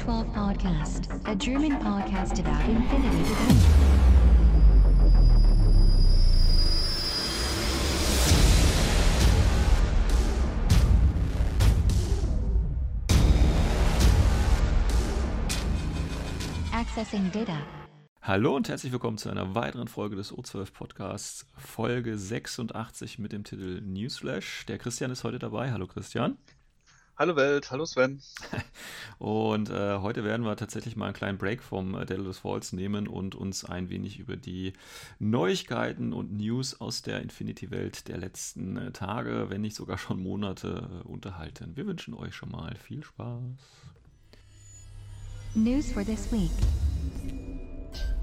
to the O12 Podcast, a German podcast about infinity. Accessing data. Hallo und herzlich willkommen zu einer weiteren Folge des O12 Podcasts, Folge 86 mit dem Titel Newsflash. Der Christian ist heute dabei. Hallo Christian. Hallo Welt, hallo Sven. Und äh, heute werden wir tatsächlich mal einen kleinen Break vom äh, Daedalus Falls nehmen und uns ein wenig über die Neuigkeiten und News aus der Infinity-Welt der letzten äh, Tage, wenn nicht sogar schon Monate, äh, unterhalten. Wir wünschen euch schon mal viel Spaß. News for this week.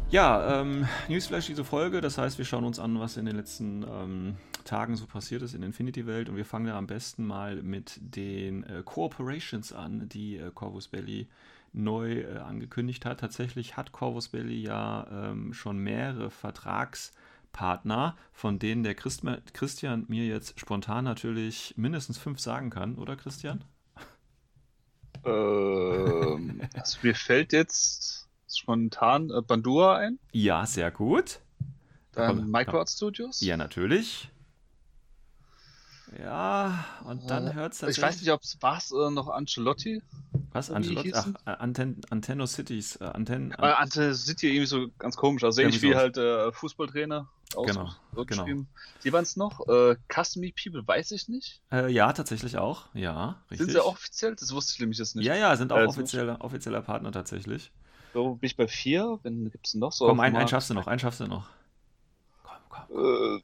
Ja, ähm, Newsflash diese Folge, das heißt, wir schauen uns an, was in den letzten ähm, Tagen so passiert ist in Infinity-Welt und wir fangen da am besten mal mit den äh, Cooperations an, die äh, Corvus Belli neu äh, angekündigt hat. Tatsächlich hat Corvus Belli ja ähm, schon mehrere Vertragspartner, von denen der Christ Christian mir jetzt spontan natürlich mindestens fünf sagen kann, oder Christian? Ähm, also mir fällt jetzt spontan äh, Bandura ein, Ja, sehr gut. dann Microart Studios. Ja, natürlich. Ja, und dann Äh, hört es Ich weiß nicht, ob es war äh, noch Ancelotti. Was? Wie Angelotti? Ach, äh, Anten Antenno Cities. Äh, Anten Äh, Ante City irgendwie so ganz komisch, also ähnlich wie halt äh, Fußballtrainer. aus- Genau, ausgeschrieben. Die waren es noch. Äh, Custom People weiß ich nicht. äh, ja, tatsächlich auch. Ja, richtig. Sind sie offiziell? Das wusste ich nämlich jetzt nicht. Ja, ja, sind auch Äh, so- offizieller, Partner tatsächlich. So bin ich bei vier. Wenn gibt es noch so? Komm, einen, einen schaffst du noch, einen schaffst du noch. Komm, komm. Markt? Äh,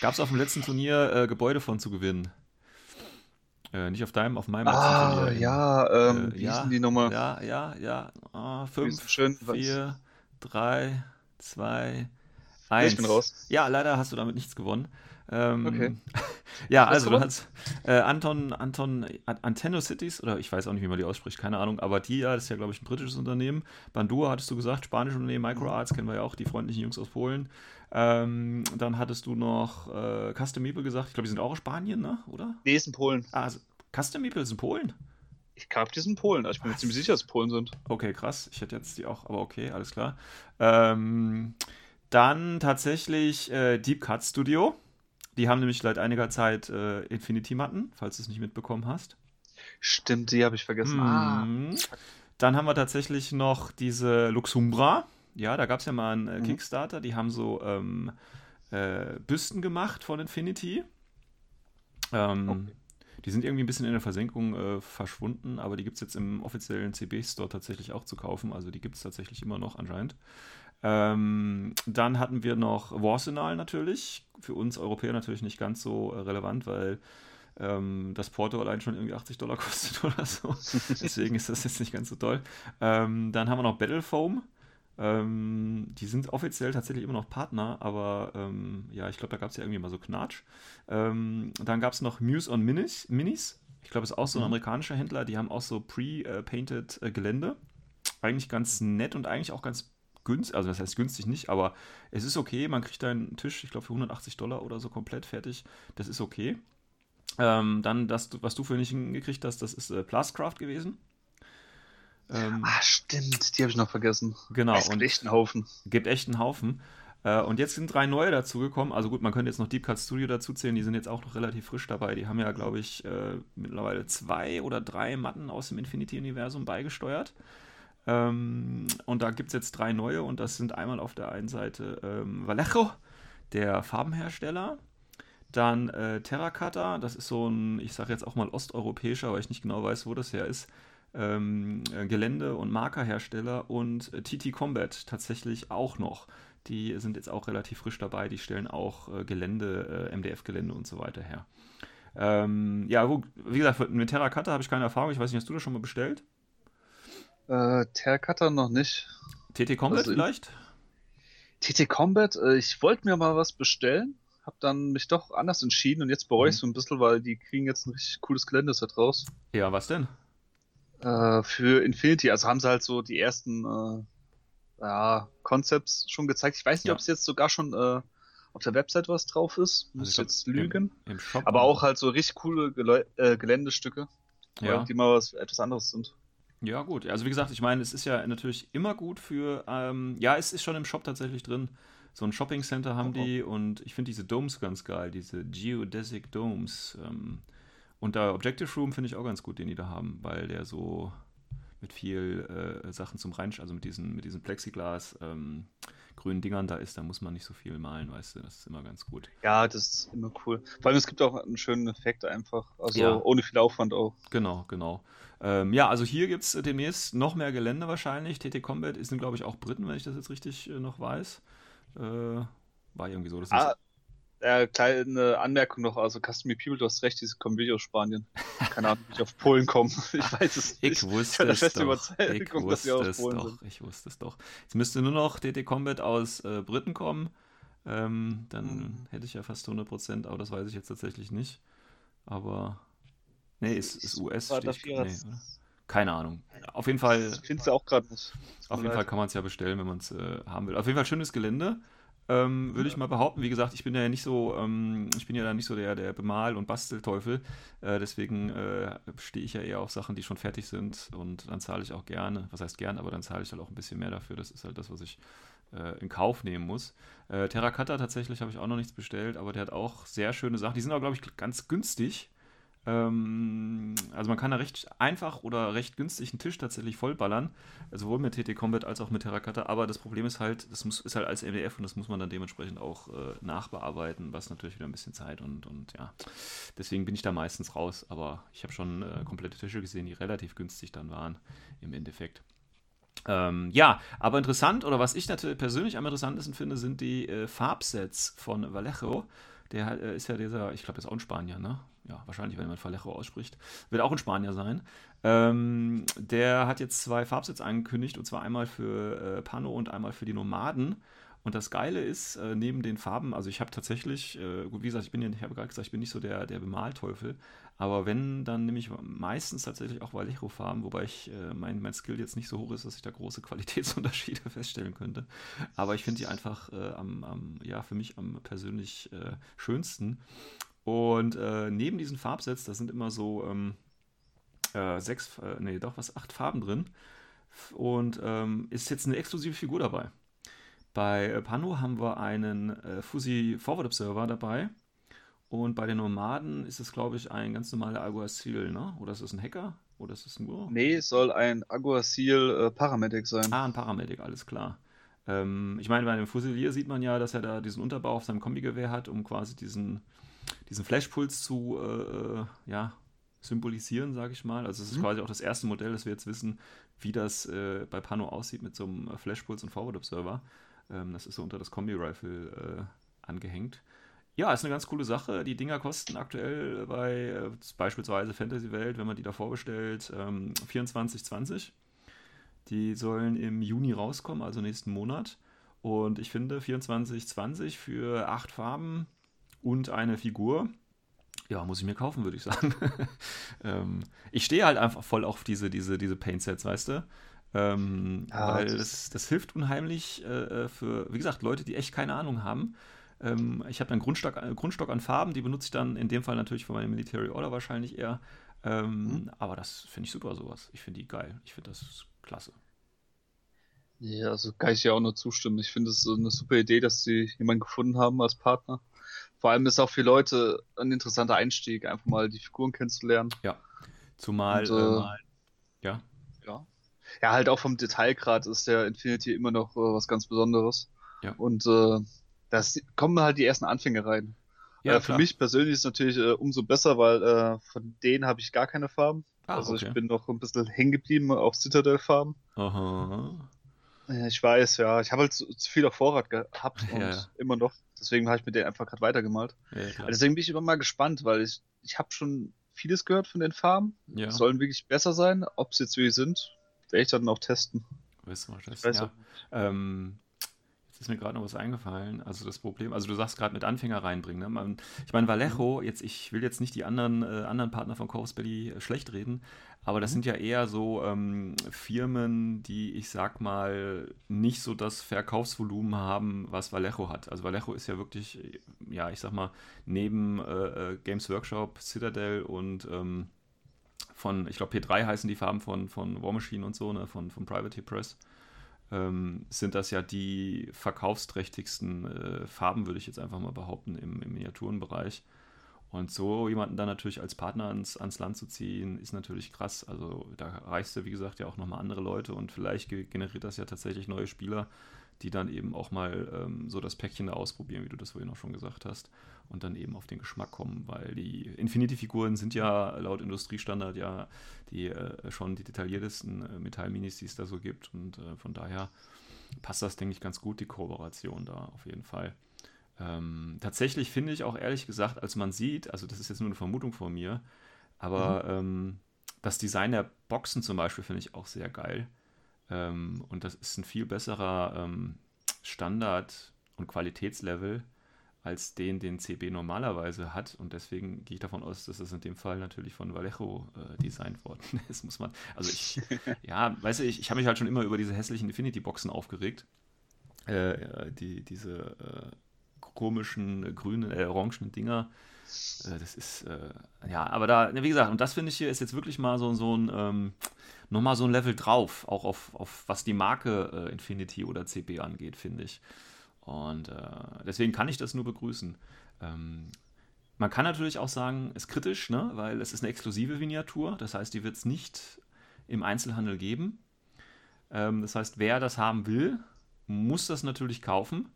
Gab es auf dem letzten Turnier äh, Gebäude von zu gewinnen? Äh, nicht auf deinem, auf meinem ah, letzten Turnier. ja, ähm, Äh, wie ja, hießen die nochmal? Ja, ja, ja. Wie fünf, schön, was- vier, drei, zwei, eins. ich bin raus. Ja, leider hast du damit nichts gewonnen. Ähm, Okay. ja, Was also du hast äh, Anton, Anton, An- Antenno Cities, oder ich weiß auch nicht, wie man die ausspricht, keine Ahnung, aber die, ja, das ist ja, glaube ich, ein britisches Unternehmen. Bandua hattest du gesagt, spanisches Unternehmen, Microarts kennen wir ja auch, die freundlichen Jungs aus Polen. Ähm, dann hattest du noch äh, Custom Meeple gesagt, ich glaube, die sind auch aus Spanien, ne? oder? Nee, ist in Polen. Ah, also, Custom Meeple ist in Polen? Ich glaube, die sind Polen. Ich bin mir ziemlich sicher, dass es Polen sind. Okay, krass. Ich hätte jetzt die auch, aber okay, alles klar. Ähm, dann tatsächlich äh, Deep Cut Studio. Die haben nämlich seit einiger Zeit äh, Infinity-Matten, falls du es nicht mitbekommen hast. Stimmt, die habe ich vergessen. Ah, Mhm. Dann haben wir tatsächlich noch diese Luxumbra. Ja, da gab es ja mal einen äh, Mhm. Kickstarter. Die haben so ähm, äh, Büsten gemacht von Infinity. Ähm, Okay. Die sind irgendwie ein bisschen in der Versenkung äh, verschwunden, aber die gibt es jetzt im offiziellen CB-Store tatsächlich auch zu kaufen. Also die gibt es tatsächlich immer noch anscheinend. Ähm, dann hatten wir noch Warsenal natürlich. Für uns Europäer natürlich nicht ganz so äh, relevant, weil ähm, das Porto allein schon irgendwie 80 Dollar kostet oder so. Deswegen ist das jetzt nicht ganz so toll. Ähm, dann haben wir noch Battle Foam. Ähm, die sind offiziell tatsächlich immer noch Partner, aber ähm, ja, ich glaube, da gab es ja irgendwie mal so Knatsch. Ähm, dann gab es noch Muse on Minis. Minis. Ich glaube, es ist auch so ein Mhm. amerikanischer Händler. Die haben auch so pre-painted äh, Gelände. Eigentlich ganz nett und eigentlich auch ganz günstig. Also, das heißt günstig nicht, aber es ist okay. Man kriegt da einen Tisch, ich glaube, für 180 Dollar oder so komplett fertig. Das ist okay. Ähm, dann, das, was du für nicht hingekriegt hast, das ist äh, Plascraft gewesen. Ähm, ah, stimmt, die habe ich noch vergessen. genau, Es gibt und echt einen Haufen. gibt echt einen Haufen. Äh, und jetzt sind drei neue dazugekommen. Also gut, man könnte jetzt noch Deep Cut Studio dazu zählen, die sind jetzt auch noch relativ frisch dabei. Die haben ja, glaube ich, äh, mittlerweile zwei oder drei Matten aus dem Infinity-Universum beigesteuert. Ähm, und da gibt es jetzt drei neue und das sind einmal auf der einen Seite ähm, Vallejo, der Farbenhersteller. Dann äh, Terracotta, das ist so ein, ich sage jetzt auch mal osteuropäischer, weil ich nicht genau weiß, wo das her ist, ähm, äh, Gelände- und Markerhersteller und äh, TT Combat tatsächlich auch noch. Die sind jetzt auch relativ frisch dabei, die stellen auch äh, Gelände, äh, MDF-Gelände und so weiter her. Ähm, ja, wo, wie gesagt, mit Terracotta habe ich keine Erfahrung. Ich weiß nicht, hast du das schon mal bestellt? Äh, Terracotta noch nicht. TT Combat Also ich- vielleicht? TT Combat, äh, ich wollte mir mal was bestellen, habe dann mich doch anders entschieden und jetzt bereue ich Mhm. so ein bisschen, weil die kriegen jetzt ein richtig cooles Geländeset raus. Ja, was denn? Äh, für Infinity, also haben sie halt so die ersten äh, ja, Concepts schon gezeigt. Ich weiß nicht, Ja. ob es jetzt sogar schon äh, auf der Website was drauf ist. Muss ich ich glaub, jetzt lügen. Im, im Shop. Aber auch halt so richtig coole Gelä äh, Geländestücke, Ja. die mal was etwas anderes sind. Ja, gut. Also wie gesagt, ich meine, es ist ja natürlich immer gut für, ähm, ja, es ist schon im Shop tatsächlich drin. So ein Shopping Center haben Oh, oh. die und ich finde diese Domes ganz geil, diese Geodesic Domes. Ähm, und der Objective Room finde ich auch ganz gut, den die da haben, weil der so mit viel äh, Sachen zum Reinsch, also mit diesen, mit diesen Plexiglas ähm, grünen Dingern da ist, da muss man nicht so viel malen, weißt du, das ist immer ganz gut. Ja, das ist immer cool. Vor allem, es gibt auch einen schönen Effekt einfach. Also Ja. ohne viel Aufwand auch. Genau, genau. Ähm, ja, also hier gibt es demnächst noch mehr Gelände wahrscheinlich. TT Combat ist, glaube ich, auch Briten, wenn ich das jetzt richtig äh, noch weiß. Äh, war irgendwie so. Das ist Ah, äh, kleine Anmerkung noch, also Custom Me People, du hast recht, diese kommen wirklich aus Spanien. Keine Ahnung, wie ich auf Polen komme. Ich weiß es nicht. Ich wusste der es festen doch. Ich dass sie wusste aus es Polen doch. sind. Ich wusste es doch. Jetzt müsste nur noch TT Combat aus äh, Briten kommen. Ähm, dann Mhm. hätte ich ja fast 100%, aber das weiß ich jetzt tatsächlich nicht. Aber. Nee, ist, ist US. War steht- nee, oder? Keine Ahnung. Auf jeden Fall. Findest du auch gerade nicht. Auf jeden Fall kann man es ja bestellen, wenn man es äh, haben will. Auf jeden Fall schönes Gelände. Ähm, würde ich mal behaupten. Wie gesagt, ich bin ja nicht so, ähm, ich bin ja da nicht so der, der Bemal- und Bastelteufel. Äh, deswegen äh, stehe ich ja eher auf Sachen, die schon fertig sind. Und dann zahle ich auch gerne, was heißt gern, aber dann zahle ich halt auch ein bisschen mehr dafür. Das ist halt das, was ich äh, in Kauf nehmen muss. Äh, Terracotta tatsächlich habe ich auch noch nichts bestellt, aber der hat auch sehr schöne Sachen. Die sind auch, glaube ich, ganz günstig. Ähm, also man kann da recht einfach oder recht günstig einen Tisch tatsächlich vollballern, sowohl mit TT Combat als auch mit Terracotta, aber das Problem ist halt, das muss, ist halt als MDF und das muss man dann dementsprechend auch äh, nachbearbeiten, was natürlich wieder ein bisschen Zeit und, und ja, deswegen bin ich da meistens raus, aber ich habe schon äh, komplette Tische gesehen, die relativ günstig dann waren im Endeffekt. Ähm, ja, aber interessant, oder was ich natürlich persönlich am interessantesten finde, sind die äh, Farbsets von Vallejo. Der äh, ist ja dieser, ich glaube, der ist auch ein Spanier, ne? Ja, wahrscheinlich, wenn man Vallejo ausspricht. Wird auch ein Spanier sein. Ähm, der hat jetzt zwei Farbsets angekündigt, und zwar einmal für äh, Pano und einmal für die Nomaden. Und das Geile ist, äh, neben den Farben, also ich habe tatsächlich, äh, gut, wie gesagt, ich bin ja, ich gesagt, ich bin nicht so der, der Bemalteufel, aber wenn, dann nehme ich meistens tatsächlich auch Vallejo-Farben, wobei ich, äh, mein, mein Skill jetzt nicht so hoch ist, dass ich da große Qualitätsunterschiede feststellen könnte. Aber ich finde die einfach äh, am, am, ja, für mich am persönlich äh, schönsten. Und äh, neben diesen Farbsets, da sind immer so ähm, äh, sechs, äh, nee, doch was, acht Farben drin. Und ähm, ist jetzt eine exklusive Figur dabei. Bei äh, Pano haben wir einen äh, Fusi Forward Observer dabei. Und bei den Nomaden ist es, glaube ich, ein ganz normaler Alguacil, ne? Oder ist es ein Hacker? Oder ist es nur. Nee, es soll ein Aguacil äh, Paramedic sein. Ah, ein Paramedic, alles klar. Ähm, ich meine, bei dem Fusilier sieht man ja, dass er da diesen Unterbau auf seinem Kombigewehr hat, um quasi diesen, diesen Flashpuls zu äh, äh, ja, symbolisieren, sage ich mal. Also es ist Mhm. quasi auch das erste Modell, dass wir jetzt wissen, wie das äh, bei Pano aussieht mit so einem äh, Flashpuls und Forward Observer. Ähm, das ist so unter das Kombi-Rifle äh, angehängt. Ja, ist eine ganz coole Sache. Die Dinger kosten aktuell bei äh, beispielsweise Fantasy Welt, wenn man die da vorbestellt, ähm, 24,20. Die sollen im Juni rauskommen, also nächsten Monat. Und ich finde 24,20 für acht Farben und eine Figur, ja, muss ich mir kaufen, würde ich sagen. ähm, ich stehe halt einfach voll auf diese, diese, diese Paint-Sets, weißt du? Ähm, Ja, weil das- das, das hilft unheimlich äh, für, wie gesagt, Leute, die echt keine Ahnung haben. Ähm, ich habe einen Grundstock, äh, Grundstock an Farben, die benutze ich dann in dem Fall natürlich für meine Military Order wahrscheinlich eher. Ähm, Mhm. Aber das finde ich super, sowas. Ich finde die geil. Ich finde das klasse. Ja, also kann ich ja auch nur zustimmen. Ich finde es so eine super Idee, dass sie jemanden gefunden haben als Partner. Vor allem ist auch für Leute ein interessanter Einstieg, einfach mal die Figuren kennenzulernen. Zumal, Und, äh, ähm, ja, Ja. Ja, halt auch vom Detailgrad ist der Infinity immer noch äh, was ganz Besonderes. Ja. Und äh, das kommen halt die ersten Anfänge rein. Ja, äh, für klar. mich persönlich ist es natürlich äh, umso besser, weil äh, von denen habe ich gar keine Farben. Ah, also okay. ich bin noch ein bisschen hängen geblieben auf Citadel-Farben. Ich weiß, ja. Ich habe halt zu, zu viel auf Vorrat gehabt und Ja, immer noch. Deswegen habe ich mit denen einfach gerade weitergemalt. Ja, klar. Deswegen bin ich immer mal gespannt, weil ich, ich habe schon vieles gehört von den Farben. ja, Sollen wirklich besser sein. Ob sie jetzt wirklich sind, werde ich dann auch testen. wissen wir das. Ja. Ähm, jetzt ist mir gerade noch was eingefallen. Also das Problem, also du sagst gerade mit Anfänger reinbringen. Ne? Man, ich meine, Vallejo, jetzt, ich will jetzt nicht die anderen, äh, anderen Partner von Corvus Belly äh, schlecht reden, aber das sind ja eher so ähm, Firmen, die, ich sag mal, nicht so das Verkaufsvolumen haben, was Vallejo hat. Also Vallejo ist ja wirklich, äh, ja, ich sag mal, neben äh, äh, Games Workshop, Citadel und ähm, von, ich glaube P3 heißen die Farben von, von War Machine und so, ne, von, von Privateer Press, ähm, sind das ja die verkaufsträchtigsten äh, Farben, würde ich jetzt einfach mal behaupten, im, im Miniaturenbereich. Und so jemanden dann natürlich als Partner ans, ans Land zu ziehen, ist natürlich krass. Also da reichst du, wie gesagt, ja auch nochmal andere Leute und vielleicht generiert das ja tatsächlich neue Spieler, die dann eben auch mal ähm, so das Päckchen da ausprobieren, wie du das vorhin auch schon gesagt hast, und dann eben auf den Geschmack kommen, weil die Infinity-Figuren sind ja laut Industriestandard ja die äh, schon die detailliertesten äh, Metallminis, die es da so gibt. Und äh, von daher passt das, denke ich, ganz gut, die Kooperation da auf jeden Fall. Ähm, tatsächlich finde ich auch ehrlich gesagt, als man sieht, also das ist jetzt nur eine Vermutung von mir, aber mhm. ähm, das Design der Boxen zum Beispiel finde ich auch sehr geil. Ähm, und das ist ein viel besserer ähm, Standard- und Qualitätslevel als den, den CB normalerweise hat. Und deswegen gehe ich davon aus, dass das in dem Fall natürlich von Vallejo äh, designt worden ist, muss man. Also ich, ja, weißt du, ich, ich habe mich halt schon immer über diese hässlichen Infinity-Boxen aufgeregt. Äh, die, diese äh, komischen äh, grünen, äh, orangenen Dinger. Äh, das ist, äh, ja, aber da, wie gesagt, und das finde ich hier ist jetzt wirklich mal so, so ein, ähm, nochmal so ein Level drauf, auch auf, auf was die Marke äh, Infinity oder CB angeht, finde ich. Und äh, deswegen kann ich das nur begrüßen. Ähm, man kann natürlich auch sagen, ist kritisch, ne? weil es ist eine exklusive Miniatur, das heißt, die wird es nicht im Einzelhandel geben. Ähm, das heißt, wer das haben will, muss das natürlich kaufen.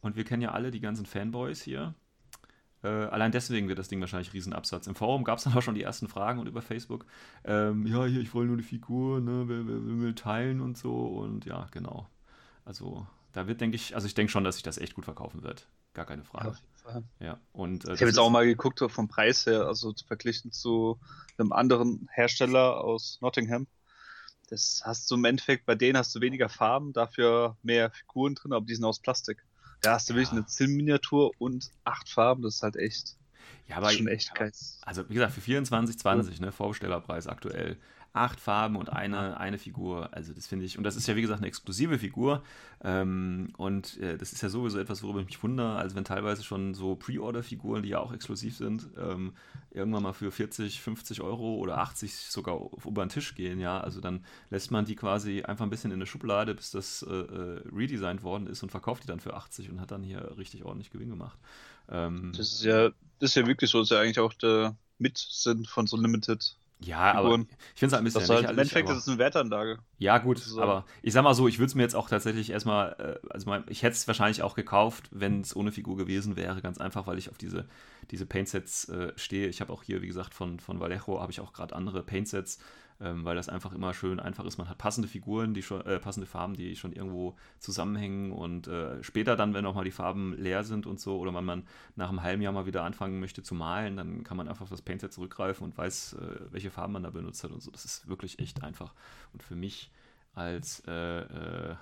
Und wir kennen ja alle die ganzen Fanboys hier. Äh, allein deswegen wird das Ding wahrscheinlich Riesenabsatz. Im Forum gab es dann auch schon die ersten Fragen und über Facebook. Ähm, ja, hier, ich wollte nur eine Figur, ne, wer, wer, wer will teilen und so. Und ja, genau. Also, da wird, denke ich, also ich denke schon, dass sich das echt gut verkaufen wird. Gar keine Frage. Ja, auf jeden Fall. Ja, und, äh, ich habe jetzt auch mal geguckt vom Preis her, also verglichen zu einem anderen Hersteller aus Nottingham. Das hast du im Endeffekt, bei denen hast du weniger Farben, dafür mehr Figuren drin, aber die sind aus Plastik. Da hast du ja. wirklich eine Zinnminiatur und acht Farben, das ist halt echt. Ja, aber schon echt geil. Also wie gesagt, für 24,20, ne, Vorbestellerpreis aktuell acht Farben und eine, eine Figur. Also das finde ich, und das ist ja wie gesagt eine exklusive Figur. Ähm, und äh, das ist ja sowieso etwas, worüber ich mich wundere, also wenn teilweise schon so Pre-Order-Figuren, die ja auch exklusiv sind, ähm, irgendwann mal für 40, 50 Euro oder 80 sogar auf, über den Tisch gehen, ja. Also dann lässt man die quasi einfach ein bisschen in der Schublade, bis das äh, äh redesigned worden ist und verkauft die dann für 80 und hat dann hier richtig ordentlich Gewinn gemacht. Ähm, das ist ja, das ist ja wirklich so, das ist ja eigentlich auch der Mitsinn von so Limited ja, Figuren. aber ich finde es halt ein bisschen das halt, Im Endeffekt ist es eine Wertanlage. Ja, gut, so. aber ich sag mal so, ich würde es mir jetzt auch tatsächlich erstmal, äh, also ich hätte es wahrscheinlich auch gekauft, wenn es ohne Figur gewesen wäre, ganz einfach, weil ich auf diese, diese Paintsets äh, stehe. Ich habe auch hier, wie gesagt, von, von Vallejo habe ich auch gerade andere Paintsets, ähm, weil das einfach immer schön einfach ist. Man hat passende Figuren, die schon, äh, passende Farben, die schon irgendwo zusammenhängen und äh, später dann, wenn auch mal die Farben leer sind und so, oder wenn man nach einem halben Jahr mal wieder anfangen möchte zu malen, dann kann man einfach auf das Paintset zurückgreifen und weiß, äh, welche Farben man da benutzt hat und so. Das ist wirklich echt einfach. Und für mich als äh, äh,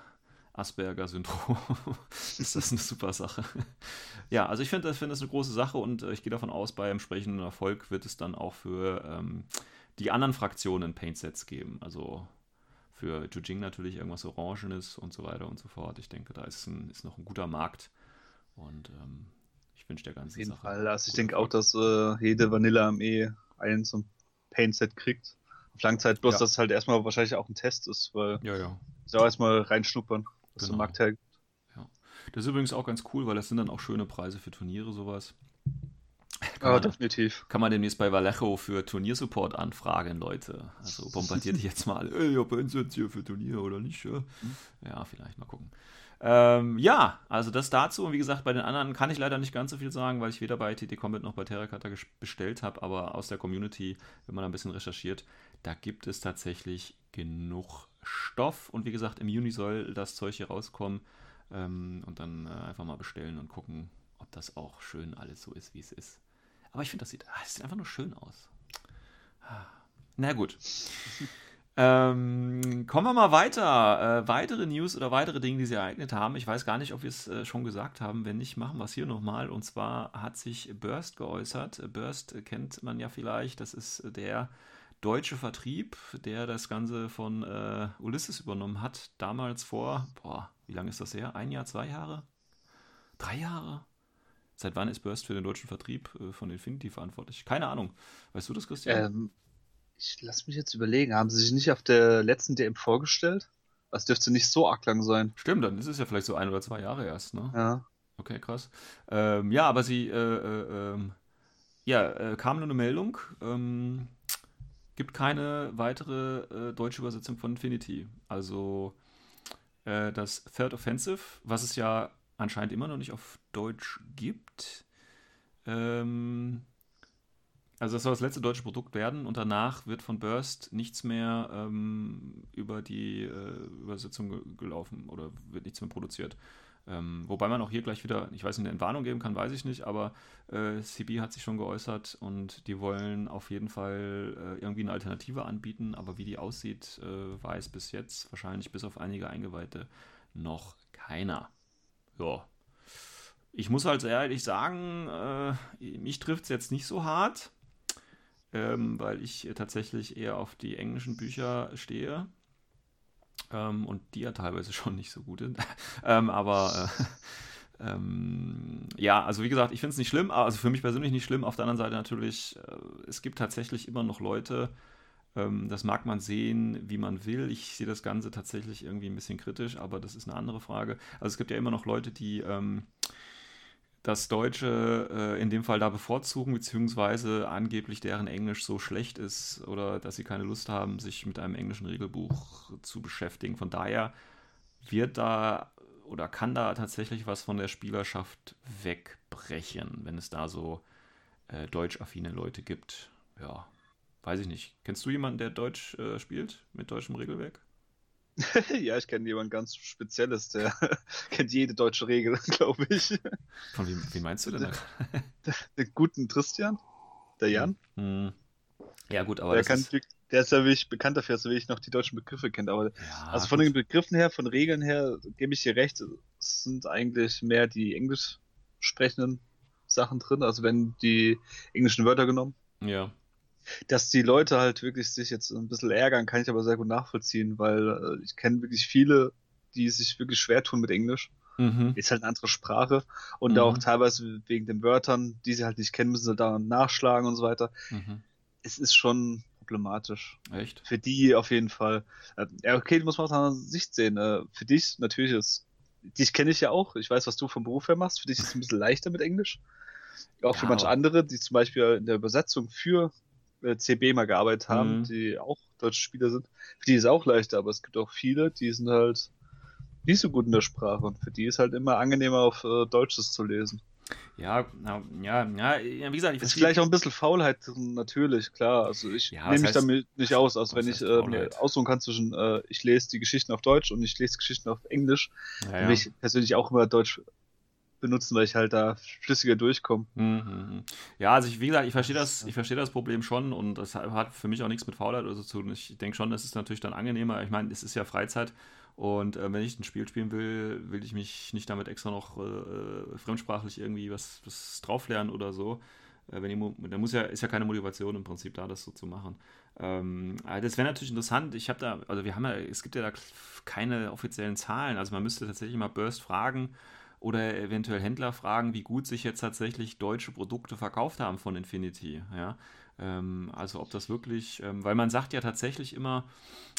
Asperger-Syndrom ist das eine super Sache. ja, also ich finde das, find das eine große Sache und äh, ich gehe davon aus, bei entsprechendem Erfolg wird es dann auch für ähm, die anderen Fraktionen Paintsets geben. Also für Jujing natürlich irgendwas Orangenes und so weiter und so fort. Ich denke, da ist, ein, ist noch ein guter Markt. Und ähm, ich wünsche der ganzen Auf jeden Sache. Fall. Also ich denke auch, dass äh, jede Vanilla-Armee einen zum Paintset kriegt. Auf Langzeit, bloß ja. dass es halt erstmal wahrscheinlich auch ein Test ist, weil ja, ja. auch erstmal reinschnuppern, was genau. der Markt hergibt. Ja. Das ist übrigens auch ganz cool, weil das sind dann auch schöne Preise für Turniere, sowas. Kann man, definitiv. Kann man demnächst bei Vallejo für Turniersupport anfragen, Leute. Also bombardiert dich jetzt mal. Ey, ich habe jetzt hier für Turnier oder nicht? Ja, hm? ja vielleicht mal gucken. Ähm, ja, also das dazu. Und wie gesagt, bei den anderen kann ich leider nicht ganz so viel sagen, weil ich weder bei TT Combat noch bei Terracotta bestellt habe. Aber aus der Community, wenn man ein bisschen recherchiert, da gibt es tatsächlich genug Stoff. Und wie gesagt, im Juni soll das Zeug hier rauskommen. Ähm, und dann äh, einfach mal bestellen und gucken, ob das auch schön alles so ist, wie es ist. Aber ich finde, das sieht, ah, das sieht einfach nur schön aus. Na gut. ähm, kommen wir mal weiter. Äh, weitere News oder weitere Dinge, die sie ereignet haben. Ich weiß gar nicht, ob wir es äh, schon gesagt haben. Wenn nicht, machen wir es hier nochmal. Und zwar hat sich Burst geäußert. Burst kennt man ja vielleicht. Das ist der deutsche Vertrieb, der das Ganze von äh, Ulysses übernommen hat. Damals vor, boah, wie lange ist das her? Ein Jahr, zwei Jahre? Drei Jahre? Seit wann ist Burst für den deutschen Vertrieb äh, von Infinity verantwortlich? Keine Ahnung. Weißt du das, Christian? Ähm, Ich lass mich jetzt überlegen, haben sie sich nicht auf der letzten DM vorgestellt? Das dürfte nicht so arg lang sein. Stimmt, dann ist es ja vielleicht so ein oder zwei Jahre erst, ne? Ja. Okay, krass. Ähm, ja, aber sie, äh, äh, ähm, ja, äh, kam nur eine Meldung. Ähm, gibt keine weitere äh, deutsche Übersetzung von Infinity. Also äh, das Third Offensive, was es ja anscheinend immer noch nicht auf Deutsch gibt. Ähm, also das soll das letzte deutsche Produkt werden und danach wird von Burst nichts mehr ähm, über die äh, Übersetzung ge gelaufen oder wird nichts mehr produziert. Ähm, wobei man auch hier gleich wieder, ich weiß nicht, eine Entwarnung geben kann, weiß ich nicht, aber äh, CB hat sich schon geäußert und die wollen auf jeden Fall äh, irgendwie eine Alternative anbieten, aber wie die aussieht, äh, weiß bis jetzt wahrscheinlich bis auf einige Eingeweihte noch keiner. Ja. Ich muss halt ehrlich sagen, äh, mich trifft es jetzt nicht so hart ähm, weil ich tatsächlich eher auf die englischen Bücher stehe. Ähm, und die ja teilweise schon nicht so gut sind. ähm, aber äh, ähm, ja, also wie gesagt, ich finde es nicht schlimm, also für mich persönlich nicht schlimm. Auf der anderen Seite natürlich, äh, es gibt tatsächlich immer noch Leute, das mag man sehen, wie man will. Ich sehe das Ganze tatsächlich irgendwie ein bisschen kritisch, aber das ist eine andere Frage. Also es gibt ja immer noch Leute, die ähm, das Deutsche äh, in dem Fall da bevorzugen, beziehungsweise angeblich deren Englisch so schlecht ist oder dass sie keine Lust haben, sich mit einem englischen Regelbuch zu beschäftigen. Von daher wird da oder kann da tatsächlich was von der Spielerschaft wegbrechen, wenn es da so äh, deutschaffine Leute gibt. Ja, weiß ich nicht. Kennst du jemanden, der Deutsch äh, spielt mit deutschem Regelwerk? ja, ich kenne jemanden ganz Spezielles, der kennt jede deutsche Regel, glaube ich. Von wem, wie meinst du denn? Den, guten Christian, der Jan. Hm. Ja, gut, aber der, kann, ist... der ist ja wirklich bekannt dafür, dass er wirklich noch die deutschen Begriffe kennt. Aber ja, also von gut. den Begriffen her, von Regeln her, gebe ich dir recht, sind eigentlich mehr die englisch sprechenden Sachen drin. Also wenn die englischen Wörter genommen. Ja dass die Leute halt wirklich sich jetzt ein bisschen ärgern, kann ich aber sehr gut nachvollziehen, weil äh, ich kenne wirklich viele, die sich wirklich schwer tun mit Englisch. Mhm. Ist halt eine andere Sprache und mhm. auch teilweise wegen den Wörtern, die sie halt nicht kennen, müssen sie da nachschlagen und so weiter. Mhm. Es ist schon problematisch. Echt? Für die auf jeden Fall. Äh, ja, okay, muss man aus einer Sicht sehen. Äh, für dich natürlich ist, dich kenne ich ja auch. Ich weiß, was du vom Beruf her machst. Für dich ist es ein bisschen leichter mit Englisch. Auch ja, für manche andere, die zum Beispiel in der Übersetzung für CB mal gearbeitet haben, mhm. die auch deutsche Spieler sind. Für die ist es auch leichter, aber es gibt auch viele, die sind halt nicht so gut in der Sprache und für die ist halt immer angenehmer auf äh, Deutsches zu lesen. Ja, ja, ja, wie gesagt, ich Ist vielleicht auch ein bisschen Faulheit, natürlich, klar. Also ich ja, nehme mich damit nicht aus. Also wenn ich äh, aussuchen kann zwischen, äh, ich lese die Geschichten auf Deutsch und ich lese Geschichten auf Englisch, ja, ja. ich persönlich auch immer Deutsch benutzen, weil ich halt da flüssiger durchkomme. Mhm. Ja, also ich, wie gesagt, ich verstehe das, ich verstehe das Problem schon und das hat für mich auch nichts mit Faulheit oder so zu tun. Ich denke schon, das ist natürlich dann angenehmer. Ich meine, es ist ja Freizeit und äh, wenn ich ein Spiel spielen will, will ich mich nicht damit extra noch äh, fremdsprachlich irgendwie was, was drauf lernen oder so. Äh, wenn die, da muss ja, ist ja keine Motivation im Prinzip da, das so zu machen. Ähm, das wäre natürlich interessant. Ich habe da, also wir haben ja, es gibt ja da keine offiziellen Zahlen. Also man müsste tatsächlich mal Burst fragen, oder eventuell Händler fragen, wie gut sich jetzt tatsächlich deutsche Produkte verkauft haben von Infinity. Ja? Ähm, also ob das wirklich, ähm, weil man sagt ja tatsächlich immer,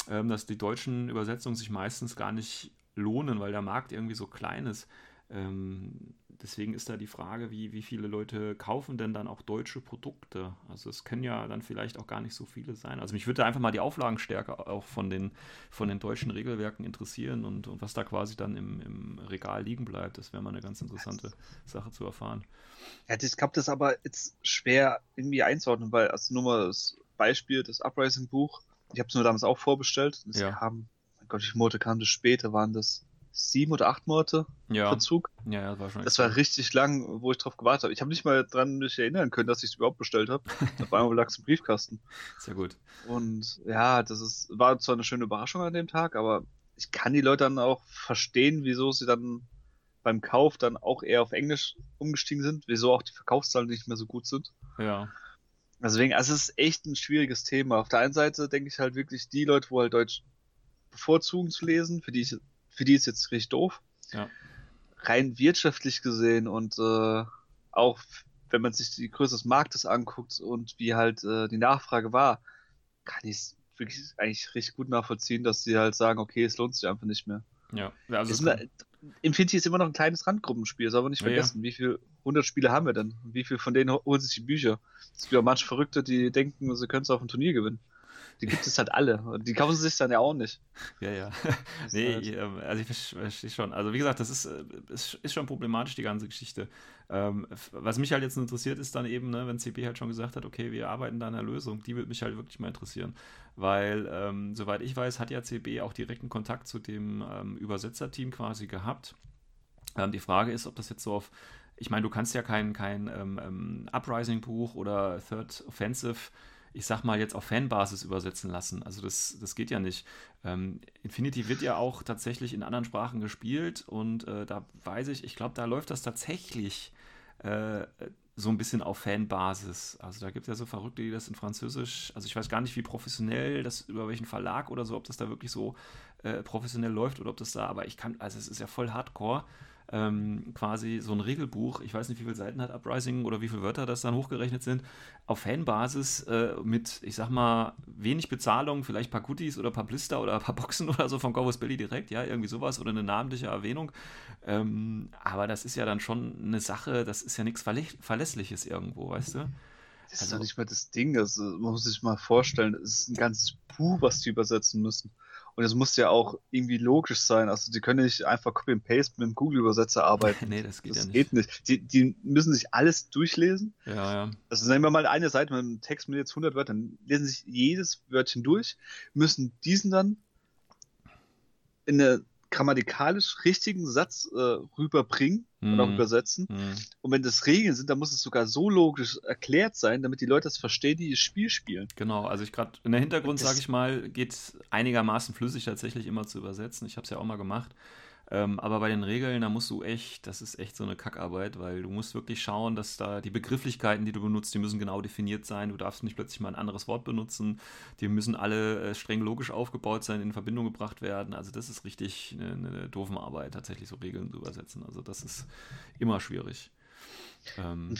ähm, dass die deutschen Übersetzungen sich meistens gar nicht lohnen, weil der Markt irgendwie so klein ist. Ähm, deswegen ist da die Frage, wie, wie viele Leute kaufen denn dann auch deutsche Produkte? Also es können ja dann vielleicht auch gar nicht so viele sein. Also mich würde einfach mal die Auflagenstärke auch von den, von den deutschen Regelwerken interessieren und, und was da quasi dann im, im Regal liegen bleibt. Das wäre mal eine ganz interessante Sache zu erfahren. Ja, ich glaube, das aber jetzt schwer irgendwie einzuordnen, weil also nur mal das Beispiel, das Uprising-Buch, ich habe es nur damals auch vorbestellt. Das ja. kam, mein Gott, wie Monate kam das später, waren das sieben oder acht Monate ja. Verzug. Ja, ja, das war schon. Das war richtig lang, wo ich drauf gewartet habe. Ich habe nicht mal dran mich erinnern können, dass ich es überhaupt bestellt habe. Auf einmal lag es im Briefkasten. Sehr gut. Und ja, das ist, war zwar eine schöne Überraschung an dem Tag, aber ich kann die Leute dann auch verstehen, wieso sie dann beim Kauf dann auch eher auf Englisch umgestiegen sind, wieso auch die Verkaufszahlen nicht mehr so gut sind. Ja. Deswegen, also es ist echt ein schwieriges Thema. Auf der einen Seite denke ich halt wirklich, die Leute, wo halt Deutsch bevorzugen zu lesen, für die ich für die ist jetzt richtig doof. Ja. Rein wirtschaftlich gesehen und äh, auch wenn man sich die Größe des Marktes anguckt und wie halt äh, die Nachfrage war, kann ich es wirklich eigentlich richtig gut nachvollziehen, dass sie halt sagen, okay, es lohnt sich einfach nicht mehr. Ja, also Ist immer, Infinity ist immer noch ein kleines Randgruppenspiel, soll man nicht Ja, ja. vergessen. Wie viele 100 Spiele haben wir denn? Wie viele von denen holen sich die Bücher? Es gibt ja manche Verrückte, die denken, sie können es auf ein Turnier gewinnen. Die gibt es halt alle. Und die kaufen sie sich dann ja auch nicht. Ja, ja. nee, halt- ähm, also ich ver- verstehe schon. Also wie gesagt, das ist, äh, ist, schon problematisch, die ganze Geschichte. Ähm, was mich halt jetzt interessiert, ist dann eben, ne, wenn CP halt schon gesagt hat, okay, wir arbeiten da an einer Lösung, die würde mich halt wirklich mal interessieren. Weil, ähm, soweit ich weiß, hat ja CB auch direkten Kontakt zu dem ähm, Übersetzerteam quasi gehabt. Ähm, die Frage ist, ob das jetzt so auf, ich meine, du kannst ja kein, kein ähm, ähm, Uprising-Buch oder Third Offensive, ich sag mal, jetzt auf Fanbasis übersetzen lassen. Also das, das geht ja nicht. Ähm, Infinity wird ja auch tatsächlich in anderen Sprachen gespielt und äh, da weiß ich, ich glaube, da läuft das tatsächlich äh, so ein bisschen auf Fanbasis. Also da gibt es ja so Verrückte, die das in Französisch, also ich weiß gar nicht, wie professionell das, über welchen Verlag oder so, ob das da wirklich so äh, professionell läuft oder ob das da, aber ich kann, also es ist ja voll hardcore. Ähm, quasi so ein Regelbuch, ich weiß nicht, wie viele Seiten hat Uprising oder wie viele Wörter das dann hochgerechnet sind, auf Fanbasis äh, mit, ich sag mal, wenig Bezahlung, vielleicht ein paar Goodies oder ein paar Blister oder ein paar Boxen oder so von Corvus Belly direkt, ja, irgendwie sowas oder eine namentliche Erwähnung. Ähm, aber das ist ja dann schon eine Sache, das ist ja nichts Verlä Verlässliches irgendwo, weißt du? Das ist Also- doch nicht mal das Ding. Also, man muss sich mal vorstellen, es ist ein ganzes Buch, was die übersetzen müssen. Und es muss ja auch irgendwie logisch sein. Also, die können nicht einfach Copy and Paste mit dem Google-Übersetzer arbeiten. nee, das geht das ja nicht. geht nicht. Die, die müssen sich alles durchlesen. Ja, ja. Also nehmen wir mal eine Seite mit einem Text mit jetzt 100 Wörtern, lesen sich jedes Wörtchen durch, müssen diesen dann in einen grammatikalisch richtigen Satz äh, rüberbringen und auch Mhm. übersetzen. Hm. Und wenn das Regeln sind, dann muss es sogar so logisch erklärt sein, damit die Leute das verstehen, die das Spiel spielen. Genau, also ich gerade in der Hintergrund, sage ich mal, geht einigermaßen flüssig tatsächlich immer zu übersetzen. Ich habe es ja auch mal gemacht. Ähm, aber bei den Regeln, da musst du echt, das ist echt so eine Kackarbeit, weil du musst wirklich schauen, dass da die Begrifflichkeiten, die du benutzt, die müssen genau definiert sein. Du darfst nicht plötzlich mal ein anderes Wort benutzen. Die müssen alle äh, streng logisch aufgebaut sein, in Verbindung gebracht werden. Also das ist richtig eine, eine doofe Arbeit, tatsächlich so Regeln zu übersetzen. Also das ist immer schwierig. Ähm,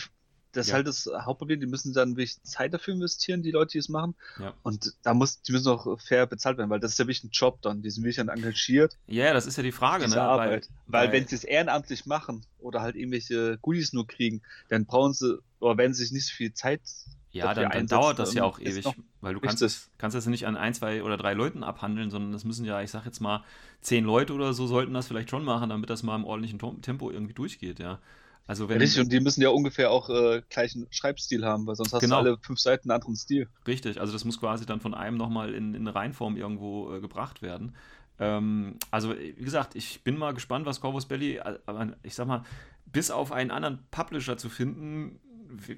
Das ist Ja. halt das Hauptproblem, die müssen dann wirklich Zeit dafür investieren, die Leute, die es machen. Ja. Und da muss, die müssen auch fair bezahlt werden, weil das ist ja wirklich ein Job dann. Die sind wirklich dann engagiert, ja, das ist ja die Frage, ne? Arbeit. Weil, weil- wenn sie es ehrenamtlich machen oder halt irgendwelche Goodies nur kriegen, dann brauchen sie, oder wenn sie sich nicht so viel Zeit Ja, dafür dann, dann dauert das ja dann auch ist ewig, weil du kannst richtig. das, kannst das nicht an ein, zwei oder drei Leuten abhandeln, sondern das müssen ja, ich sag jetzt mal, zehn Leute oder so sollten das vielleicht schon machen, damit das mal im ordentlichen Tempo irgendwie durchgeht, ja. Also wenn, Richtig, und die müssen ja ungefähr auch äh, gleichen Schreibstil haben, weil sonst hast Genau. du alle fünf Seiten einen anderen Stil. Richtig, also das muss quasi dann von einem nochmal in, in eine Reihenform irgendwo äh, gebracht werden. Ähm, also, wie gesagt, ich bin mal gespannt, was Corvus Belly, äh, aber ich sag mal, bis auf einen anderen Publisher zu finden,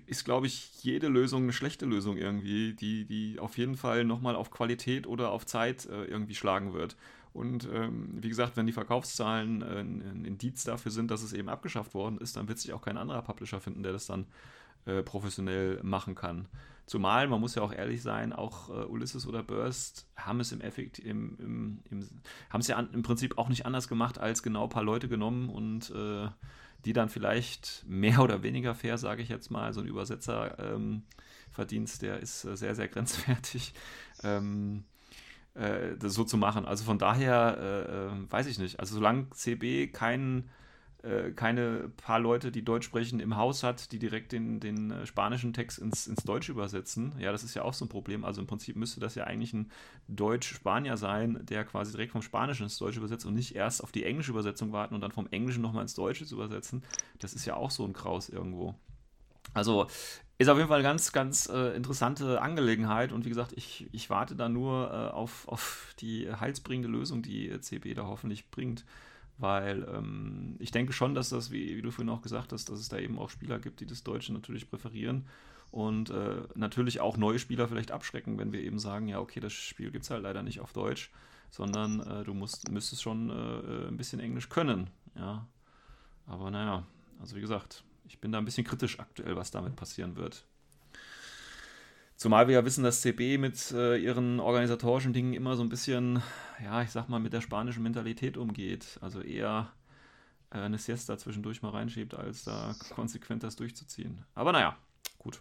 ist, glaube ich, jede Lösung eine schlechte Lösung irgendwie, die, die auf jeden Fall nochmal auf Qualität oder auf Zeit äh, irgendwie schlagen wird. Und ähm, wie gesagt, wenn die Verkaufszahlen äh, ein, Indiz dafür sind, dass es eben abgeschafft worden ist, dann wird sich auch kein anderer Publisher finden, der das dann äh, professionell machen kann. Zumal, man muss ja auch ehrlich sein, auch äh, Ulysses oder Burst haben es im Effekt, im, im, im, haben es ja an, im Prinzip auch nicht anders gemacht, als genau ein paar Leute genommen und äh, die dann vielleicht mehr oder weniger fair, sage ich jetzt mal, so ein Übersetzerverdienst, der ist äh, sehr, sehr grenzwertig, ähm, äh, das so zu machen. Also von daher äh, äh, weiß ich nicht. Also solange CB keinen äh, keine paar Leute, die Deutsch sprechen, im Haus hat, die direkt den, den äh, spanischen Text ins, ins Deutsche übersetzen. Ja, das ist ja auch so ein Problem. Also im Prinzip müsste das ja eigentlich ein Deutsch-Spanier sein, der quasi direkt vom Spanischen ins Deutsche übersetzt und nicht erst auf die englische Übersetzung warten und dann vom Englischen nochmal ins Deutsche zu übersetzen. Das ist ja auch so ein Kraus irgendwo. Also ist auf jeden Fall eine ganz, ganz äh, interessante Angelegenheit. Und wie gesagt, ich, ich warte da nur äh, auf, auf die heilsbringende Lösung, die äh, CB da hoffentlich bringt. Weil ähm, ich denke schon, dass das, wie, wie, du vorhin auch gesagt hast, dass es da eben auch Spieler gibt, die das Deutsche natürlich präferieren. Und äh, natürlich auch neue Spieler vielleicht abschrecken, wenn wir eben sagen, ja, okay, das Spiel gibt es halt leider nicht auf Deutsch, sondern äh, du musst, müsstest schon äh, ein bisschen Englisch können, ja. Aber naja, also wie gesagt, ich bin da ein bisschen kritisch aktuell, was damit passieren wird. Zumal wir ja wissen, dass CB mit äh, ihren organisatorischen Dingen immer so ein bisschen, ja, ich sag mal, mit der spanischen Mentalität umgeht. Also eher äh, eine Siesta zwischendurch mal reinschiebt, als da konsequent das durchzuziehen. Aber naja, gut.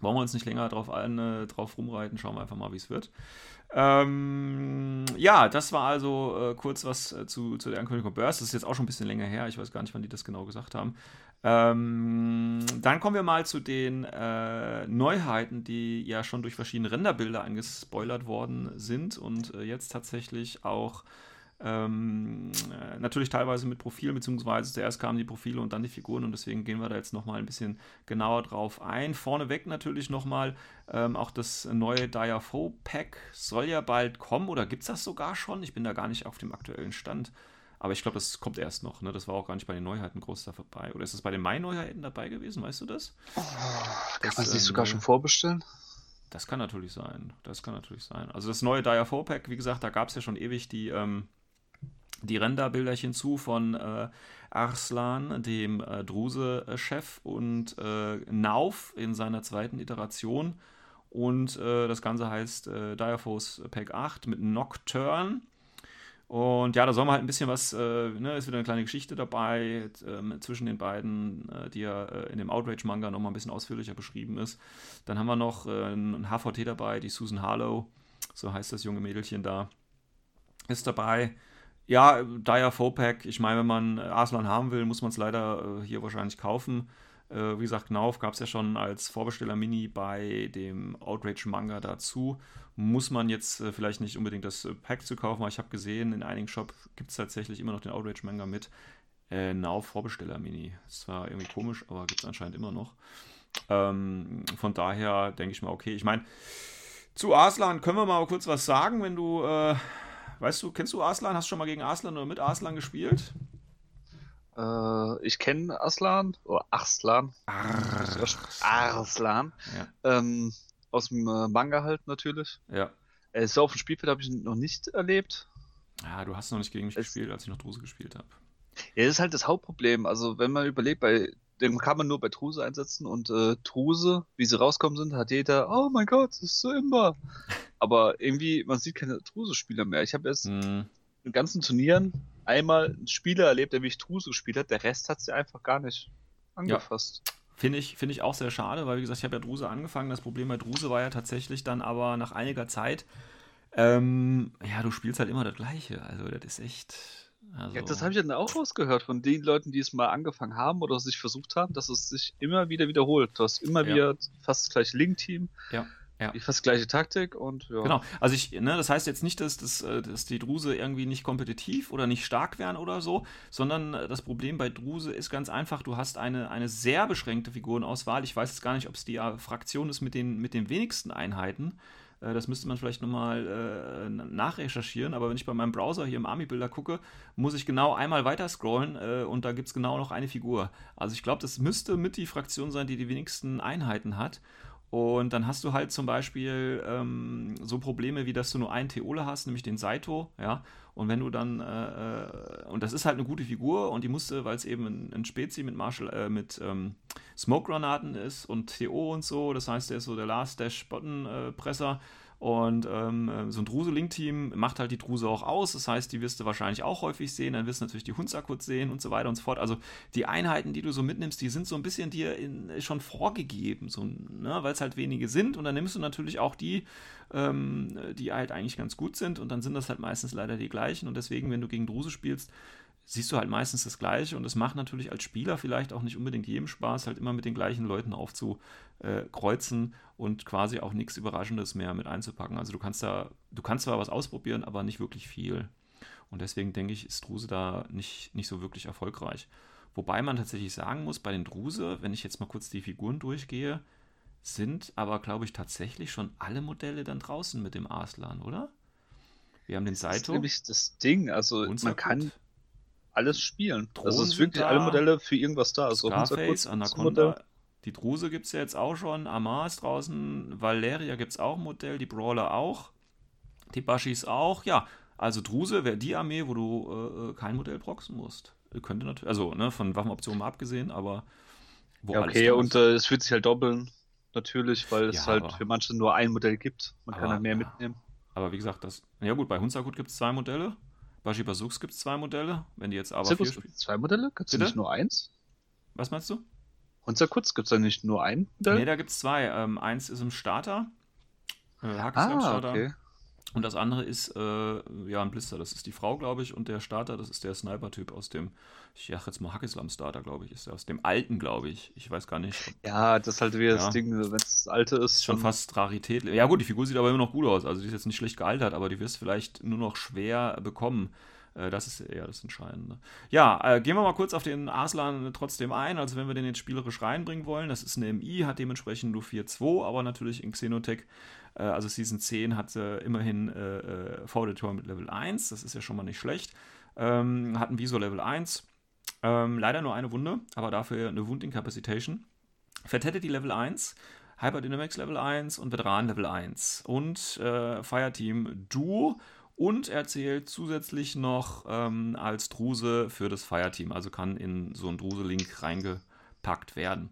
wollen wir uns nicht länger drauf, ein, äh, drauf rumreiten, schauen wir einfach mal, wie es wird. Ähm, ja, das war also äh, kurz was äh, zu, zu der Ankündigung Burst. Das ist jetzt auch schon ein bisschen länger her. Ich weiß gar nicht, wann die das genau gesagt haben. Ähm, dann kommen wir mal zu den äh, Neuheiten, die ja schon durch verschiedene Renderbilder angespoilert worden sind und äh, jetzt tatsächlich auch ähm, äh, natürlich teilweise mit Profilen, beziehungsweise zuerst kamen die Profile und dann die Figuren und deswegen gehen wir da jetzt nochmal ein bisschen genauer drauf ein. Vorneweg natürlich nochmal ähm, auch das neue Diafo Pack soll ja bald kommen oder gibt es das sogar schon? Ich bin da gar nicht auf dem aktuellen Stand. Aber ich glaube, das kommt erst noch. Ne? Das war auch gar nicht bei den Neuheiten groß dabei. Oder ist es bei den Mai-Neuheiten dabei gewesen? Weißt du das? Oh, kann man sich sogar schon vorbestellen? Das kann natürlich sein. Das kann natürlich sein. Also das neue Diafo Pack, wie gesagt, da gab es ja schon ewig die. Ähm, die Renderbilderchen zu von äh, Arslan, dem äh, Druse-Chef, und äh, Nauf in seiner zweiten Iteration. Und äh, das Ganze heißt äh, Diaphos Pack 8 mit Nocturne. Und ja, da soll man halt ein bisschen was, äh, ne, ist wieder eine kleine Geschichte dabei äh, zwischen den beiden, äh, die ja äh, in dem Outrage-Manga nochmal ein bisschen ausführlicher beschrieben ist. Dann haben wir noch äh, ein HVT dabei, die Susan Harlow, so heißt das junge Mädelchen da, ist dabei. Ja, Dire Fopack, ich meine, wenn man Arslan haben will, muss man es leider äh, hier wahrscheinlich kaufen. Äh, wie gesagt, Knauf gab es ja schon als Vorbesteller-Mini bei dem Outrage-Manga dazu. Muss man jetzt äh, vielleicht nicht unbedingt das äh, Pack zu kaufen, aber ich habe gesehen, in einigen Shops gibt es tatsächlich immer noch den Outrage-Manga mit äh, Now Vorbesteller-Mini. Ist zwar irgendwie komisch, aber gibt es anscheinend immer noch. Ähm, von daher denke ich mal, okay, ich meine, zu Arslan können wir mal kurz was sagen, wenn du äh, Weißt du, kennst du Arslan? Hast du schon mal gegen Arslan oder mit Arslan gespielt? Äh, ich kenne Arslan, oder Arslan. Arslan. Ja. Ähm, aus dem äh, Manga halt natürlich. Ja. Äh, so auf dem Spielfeld habe ich noch nicht erlebt. Ja, du hast noch nicht gegen mich es gespielt, als ich noch Druse gespielt habe. Ja, das ist halt das Hauptproblem. Also, wenn man überlegt, bei den kann man nur bei Truse einsetzen und äh, Truse, wie sie rauskommen sind, hat jeder, oh mein Gott, das ist so immer. Aber irgendwie, man sieht keine Truse-Spieler mehr. Ich habe jetzt mhm. in ganzen Turnieren einmal einen Spieler erlebt, der wie ich Truse gespielt hat, der Rest hat sie einfach gar nicht angefasst. Ja. Finde ich, find ich auch sehr schade, weil wie gesagt, ich habe ja Druse angefangen. Das Problem bei Druse war ja tatsächlich dann aber nach einiger Zeit, ähm, ja, du spielst halt immer das Gleiche. Also das ist echt, also ja, das habe ich dann auch rausgehört von den Leuten, die es mal angefangen haben oder sich versucht haben, dass es sich immer wieder wiederholt. Du hast immer ja. wieder fast das gleiche Link-Team. Ja. Ja. Fast die gleiche Taktik und ja. Genau. Also ich, ne, das heißt jetzt nicht, dass, dass, äh, dass die Druse irgendwie nicht kompetitiv oder nicht stark wären oder so, sondern äh, das Problem bei Druse ist ganz einfach, du hast eine, eine sehr beschränkte Figurenauswahl. Ich weiß jetzt gar nicht, ob es die Fraktion ist mit den, mit den wenigsten Einheiten. Äh, das müsste man vielleicht nochmal äh, nachrecherchieren, aber wenn ich bei meinem Browser hier im Army-Bilder gucke, muss ich genau einmal weiter scrollen äh, und da gibt es genau noch eine Figur. Also ich glaube, das müsste mit die Fraktion sein, die die wenigsten Einheiten hat. Und dann hast du halt zum Beispiel ähm, so Probleme, wie dass du nur einen Theole hast, nämlich den Saito, ja. Und wenn du dann, äh, äh, und das ist halt eine gute Figur und die musste, weil es eben ein, ein Spezi mit Marshall, äh, mit ähm, Smoke-Granaten ist und TO und so, das heißt, der ist so der Last-Dash-Button-Presser. Und ähm, so ein Druse-Link-Team macht halt die Druse auch aus. Das heißt, die wirst du wahrscheinlich auch häufig sehen. Dann wirst du natürlich die Hunzakut sehen und so weiter und so fort. Also die Einheiten, die du so mitnimmst, die sind so ein bisschen dir in, schon vorgegeben, so, ne? weil es halt wenige sind. Und dann nimmst du natürlich auch die, ähm, die halt eigentlich ganz gut sind. Und dann sind das halt meistens leider die gleichen. Und deswegen, wenn du gegen Druse spielst, siehst du halt meistens das Gleiche und es macht natürlich als Spieler vielleicht auch nicht unbedingt jedem Spaß, halt immer mit den gleichen Leuten aufzukreuzen und quasi auch nichts Überraschendes mehr mit einzupacken. Also du kannst da, du kannst zwar was ausprobieren, aber nicht wirklich viel. Und deswegen denke ich, ist Druse da nicht, nicht so wirklich erfolgreich. Wobei man tatsächlich sagen muss, bei den Druse, wenn ich jetzt mal kurz die Figuren durchgehe, sind aber, glaube ich, tatsächlich schon alle Modelle dann draußen mit dem Arslan, oder? Wir haben den Saito. Das ist nämlich das Ding. Also man kann alles spielen. Drohnen also es sind wirklich da, alle Modelle für irgendwas da. Also Scarface, Anaconda, die Druse gibt es ja jetzt auch schon, Amar ist draußen, Valeria gibt es auch ein Modell, die Brawler auch, die Bashis auch. Ja, also Druse wäre die Armee, wo du äh, äh kein Modell proxen musst. Könnte natürlich, also ne, von Waffenoptionen mal abgesehen, aber wo ja, okay, und äh, es wird sich halt doppeln, natürlich, weil es ja, halt für manche nur ein Modell gibt. Man aber, kann halt mehr ja. mitnehmen. Aber wie gesagt, das, ja gut, bei Hunsakut gibt es zwei Modelle. Bashi Bazooks gibt es zwei Modelle. Wenn die jetzt aber vier spielen. Zwei Modelle? Gibt es nicht nur eins? Was meinst du? Und sehr kurz, gibt es da nicht nur ein Modell? Nee, da gibt es zwei. Ähm, eins ist im Starter. Äh, ah, Starter. okay. Und das andere ist, äh, ja, ein Blister, das ist die Frau, glaube ich, und der Starter, das ist der Sniper-Typ aus dem, ich sag jetzt mal Hackislam-Starter, glaube ich, ist der aus dem alten, glaube ich. Ich weiß gar nicht. Ja, das ist halt wieder Ja. das Ding, wenn es das alte ist. schon fast Rarität. Ja, gut, die Figur sieht aber immer noch gut aus. Also, die ist jetzt nicht schlecht gealtert, aber die wirst du vielleicht nur noch schwer bekommen. Äh, Das ist eher das Entscheidende. Ja, äh, gehen wir mal kurz auf den Arslan trotzdem ein. Also, wenn wir den jetzt spielerisch reinbringen wollen, das ist eine MI, hat dementsprechend nur 4-2, aber natürlich in Xenotech, äh, also Season 10, hat äh, immerhin äh, äh, V-Detor mit Level 1. Das ist ja schon mal nicht schlecht. Ähm, hat ein Visor Level 1. Ähm, leider nur eine Wunde, aber dafür eine Wundincapacitation. Vertettet die Level 1. Hyperdynamics Level 1 und Veteran Level 1 und äh, Fireteam Duo und er zählt zusätzlich noch ähm, als Druse für das Fireteam, also kann in so einen Druse-Link reingepackt werden.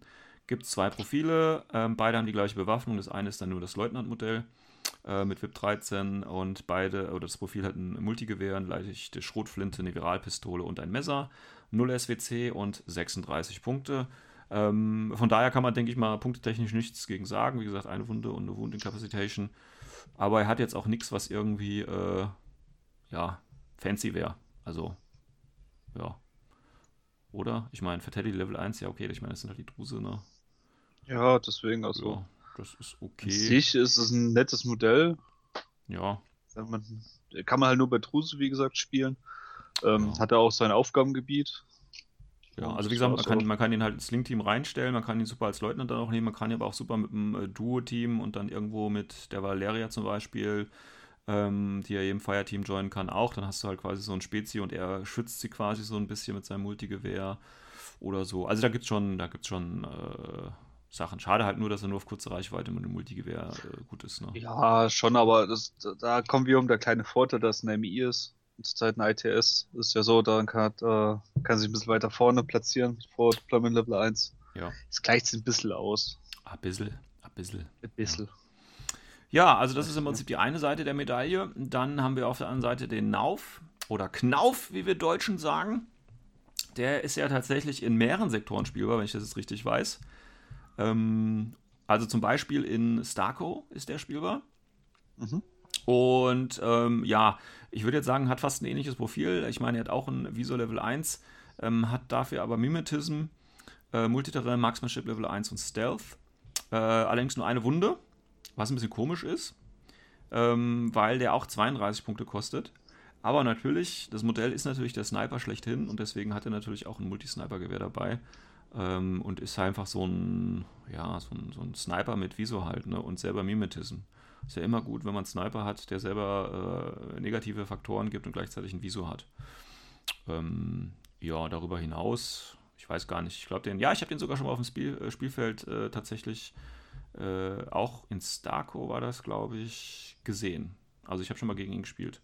Gibt zwei Profile, ähm, beide haben die gleiche Bewaffnung, das eine ist dann nur das Leutnant-Modell äh, mit VIP 13 und beide, oder das Profil hat ein Multigewehr, eine leichte Schrotflinte, eine Viralpistole und ein Messer, 0 SWC und 36 Punkte. Ähm, von daher kann man, denke ich mal, punktetechnisch nichts gegen sagen. Wie gesagt, eine Wunde und eine Wound Incapacitation. Aber er hat jetzt auch nichts, was irgendwie, äh, ja, fancy wäre. Also, ja. Oder? Ich meine, Teddy Level 1, ja, okay, ich meine, das sind halt die Druse, ne? Ja, deswegen, also. Ja, das ist An okay. sich ist es ein nettes Modell. Ja, Man, kann man halt nur bei Truse, wie gesagt, spielen. Ähm, Ja. Hat er auch sein Aufgabengebiet. Ja, also wie gesagt, man kann, man kann ihn halt ins Link-Team reinstellen, man kann ihn super als Leutnant dann auch nehmen, man kann ihn aber auch super mit einem äh, Duo-Team und dann irgendwo mit der Valeria zum Beispiel, ähm, die er eben Fireteam joinen kann, auch. Dann hast du halt quasi so ein Spezi und er schützt sie quasi so ein bisschen mit seinem Multigewehr oder so. Also da gibt's schon, da gibt's schon äh, Sachen. Schade halt nur, dass er nur auf kurze Reichweite mit dem Multigewehr äh, gut ist, ne? Ja, schon, aber das, da kommen wir um der kleine Vorteil, dass es ein MI ist. Und zurzeit ein ITS ist ja so, dann kann, äh, kann sich ein bisschen weiter vorne platzieren vor Deployment Level 1. Ja. Es gleicht sich ein bisschen aus. Ein bisschen, ein bisschen. Ein bisschen. Ja, also das ist im Prinzip die eine Seite der Medaille. Dann haben wir auf der anderen Seite den Nauf oder Knauf, wie wir Deutschen sagen. Der ist ja tatsächlich in mehreren Sektoren spielbar, wenn ich das jetzt richtig weiß. Ähm, also zum Beispiel in Starco ist der spielbar. Mhm. Und ähm, ja, ich würde jetzt sagen, hat fast ein ähnliches Profil. Ich meine, er hat auch ein Visor Level 1, ähm, hat dafür aber Mimetism, äh, Multiterrain, Marksmanship Level 1 und Stealth. Äh, allerdings nur eine Wunde, was ein bisschen komisch ist, ähm, weil der auch 32 Punkte kostet. Aber natürlich, das Modell ist natürlich der Sniper schlechthin und deswegen hat er natürlich auch ein Multisniper-Gewehr dabei. Ähm, und ist einfach so ein, ja, so ein, so ein Sniper mit Visor halt, ne? Und selber Mimetism. Ist ja immer gut, wenn man einen Sniper hat, der selber äh, negative Faktoren gibt und gleichzeitig ein Visor hat. Ähm, ja, darüber hinaus, ich weiß gar nicht, ich glaube den, ja, ich habe den sogar schon mal auf dem Spiel, äh, Spielfeld äh, tatsächlich äh, auch in Starco war das, glaube ich, gesehen. Also ich habe schon mal gegen ihn gespielt.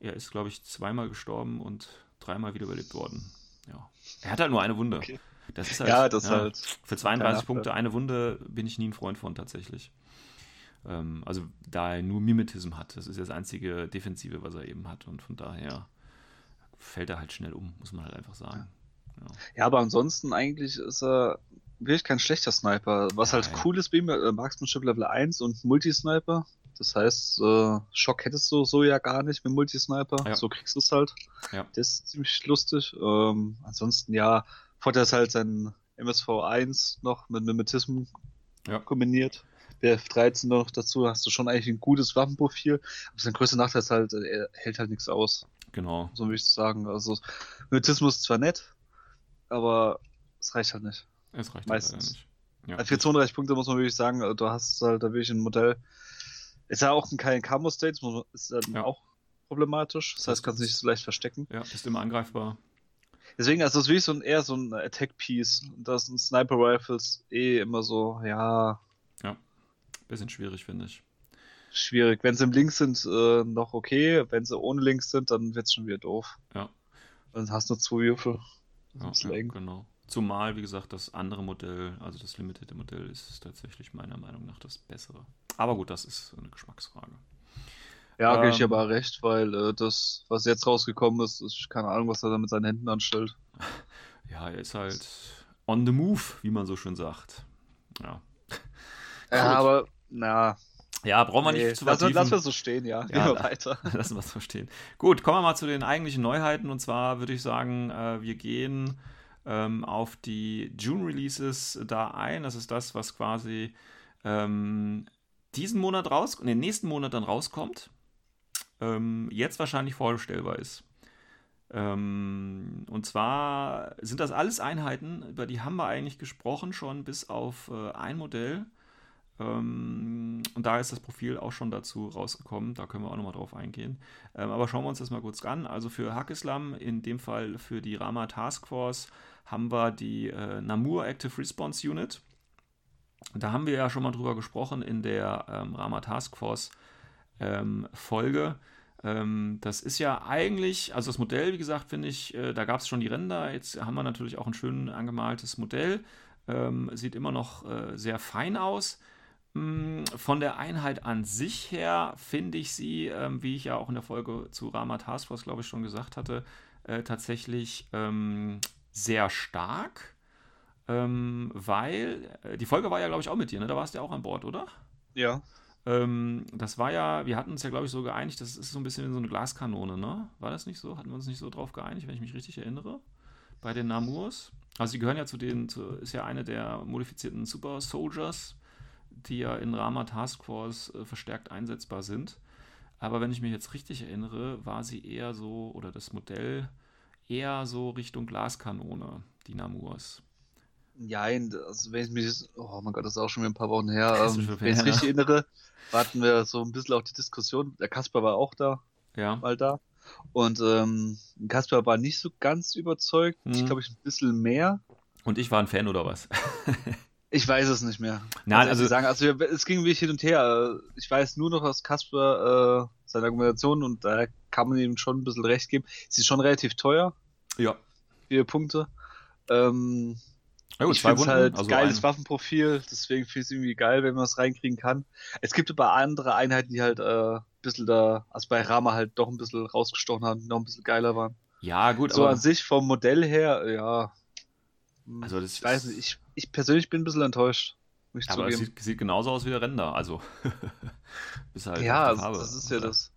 Er ist, glaube ich, zweimal gestorben und dreimal wiederbelebt worden. Ja. Er hat halt nur eine Wunde. Okay. Das ist halt, Ja, das ja, halt. Für kein 32 Nachteil. Punkte eine Wunde bin ich nie ein Freund von tatsächlich. Ähm, also da er nur Mimetism hat. Das ist das einzige Defensive, was er eben hat. Und von daher fällt er halt schnell um, muss man halt einfach sagen. Ja. Ja, aber ansonsten eigentlich ist er wirklich kein schlechter Sniper. Was halt Nein. cool ist bei ihm, äh, Marksmanship Level 1 und Multisniper. Das heißt, äh, Schock hättest du so ja gar nicht mit Multisniper. Ja. So kriegst du es halt. Ja. Das ist ziemlich lustig. Ähm, ansonsten, ja, Vorteil ist halt sein MSV1 noch mit Mimetism Ja. kombiniert. BF13 noch dazu, hast du schon eigentlich ein gutes Waffenprofil. Aber sein größter Nachteil ist halt, er hält halt nichts aus. Genau. So würde ich sagen. Also, Mimetismus ist zwar nett, aber es reicht halt nicht. Es reicht Meistens. halt nicht. Ja. Für 32 Punkte muss man wirklich sagen, äh, du hast halt da wirklich ein Modell. Ist ja auch kein Camo-State, ist dann Ja. auch problematisch. Das Das heißt, kannst du nicht so leicht verstecken. ja, ist immer angreifbar. Deswegen, also es ist wie so ein, eher so ein Attack-Piece. Und das sind Sniper-Rifles eh immer so, ja, Bisschen schwierig, finde ich. schwierig. Wenn sie im Links sind, äh, noch okay. Wenn sie ohne Links sind, dann wird es schon wieder doof. Ja. Dann hast du zwei Würfel. Ja, bisschen ja, eng. genau. Zumal, wie gesagt, das andere Modell, also das Limited Modell, ist tatsächlich meiner Meinung nach das bessere. Aber gut, das ist eine Geschmacksfrage. Ja, gebe ich Ähm. aber recht, weil äh, das, was jetzt rausgekommen ist, ist keine Ahnung, was er da mit seinen Händen anstellt. Ja, er ist halt on the move, wie man so schön sagt. Ja. Ja, Gut. aber, na, Ja, brauchen wir nee, nicht zu lass, vertiefen. lass wir so stehen, ja. Gehen Ja, wir da- weiter. Lassen wir es so stehen. Gut, kommen wir mal zu den eigentlichen Neuheiten. Und zwar würde ich sagen, äh, wir gehen ähm, auf die June-Releases da ein. Das ist das, was quasi ähm, diesen Monat raus, den nächsten Monat dann rauskommt. Ähm, jetzt wahrscheinlich vorbestellbar ist. Ähm, und zwar sind das alles Einheiten, über die haben wir eigentlich gesprochen, schon bis auf äh, ein Modell. Ähm, und da ist das Profil auch schon dazu rausgekommen. Da können wir auch nochmal drauf eingehen. Ähm, aber schauen wir uns das mal kurz an. Also für Hackislam, in dem Fall für die Rama Task Force, haben wir die äh, Namur Active Response Unit. Da haben wir ja schon mal drüber gesprochen in der ähm, Rama Task Force ähm, Folge. Ähm, das ist ja eigentlich, also das Modell, wie gesagt, finde ich, äh, da gab es schon die Ränder. Jetzt haben wir natürlich auch ein schön angemaltes Modell. Ähm, sieht immer noch äh, sehr fein aus. Mm, Von der Einheit an sich her finde ich sie, ähm, wie ich ja auch in der Folge zu Rama Task Force, glaube ich, schon gesagt hatte, äh, tatsächlich ähm, sehr stark. Ähm, weil äh, die Folge war ja, glaube ich, auch mit dir, ne? Da warst du ja auch an Bord, oder? Ja. Ähm, das war ja, wir hatten uns ja, glaube ich, so geeinigt, das ist so ein bisschen so eine Glaskanone, ne? War das nicht so? Hatten wir uns nicht so drauf geeinigt, wenn ich mich richtig erinnere? Bei den Namurs. Also die gehören ja zu den, zu, ist ja eine der modifizierten Super Soldiers, die ja in Rama Task Force äh, verstärkt einsetzbar sind. Aber wenn ich mich jetzt richtig erinnere, war sie eher so, oder das Modell eher so Richtung Glaskanone, die Namurs. Nein, also wenn ich mich, oh mein Gott, das ist auch schon wieder ein paar Wochen her. Ähm, wenn ich mich richtig erinnere, hatten wir so ein bisschen auch die Diskussion. Der Kasper war auch da, Ja. mal da. Und ähm, Kasper war nicht so ganz überzeugt. Ich Mhm. glaube, ich ein bisschen mehr. Und ich war ein Fan oder was? Ich weiß es nicht mehr. Nein, ich also- sagen, also es ging wirklich hin und her. Ich weiß nur noch aus Kasper äh, seine Argumentation und da kann man ihm schon ein bisschen recht geben. Sie ist schon relativ teuer, Ja. vier Punkte. Ähm, Ja gut, ich finde es halt also geiles ein- Waffenprofil, deswegen finde ich es irgendwie geil, wenn man es reinkriegen kann. Es gibt aber andere Einheiten, die halt äh, ein bisschen da, also bei Rama halt doch ein bisschen rausgestochen haben, die noch ein bisschen geiler waren. Ja, gut, so aber an sich vom Modell her, ja. hm, Also das ich weiß nicht, ich, ich persönlich bin ein bisschen enttäuscht, muss ich aber es sieht, sieht genauso aus wie der Render, also halt ja, also, Farbe. das ist ja das.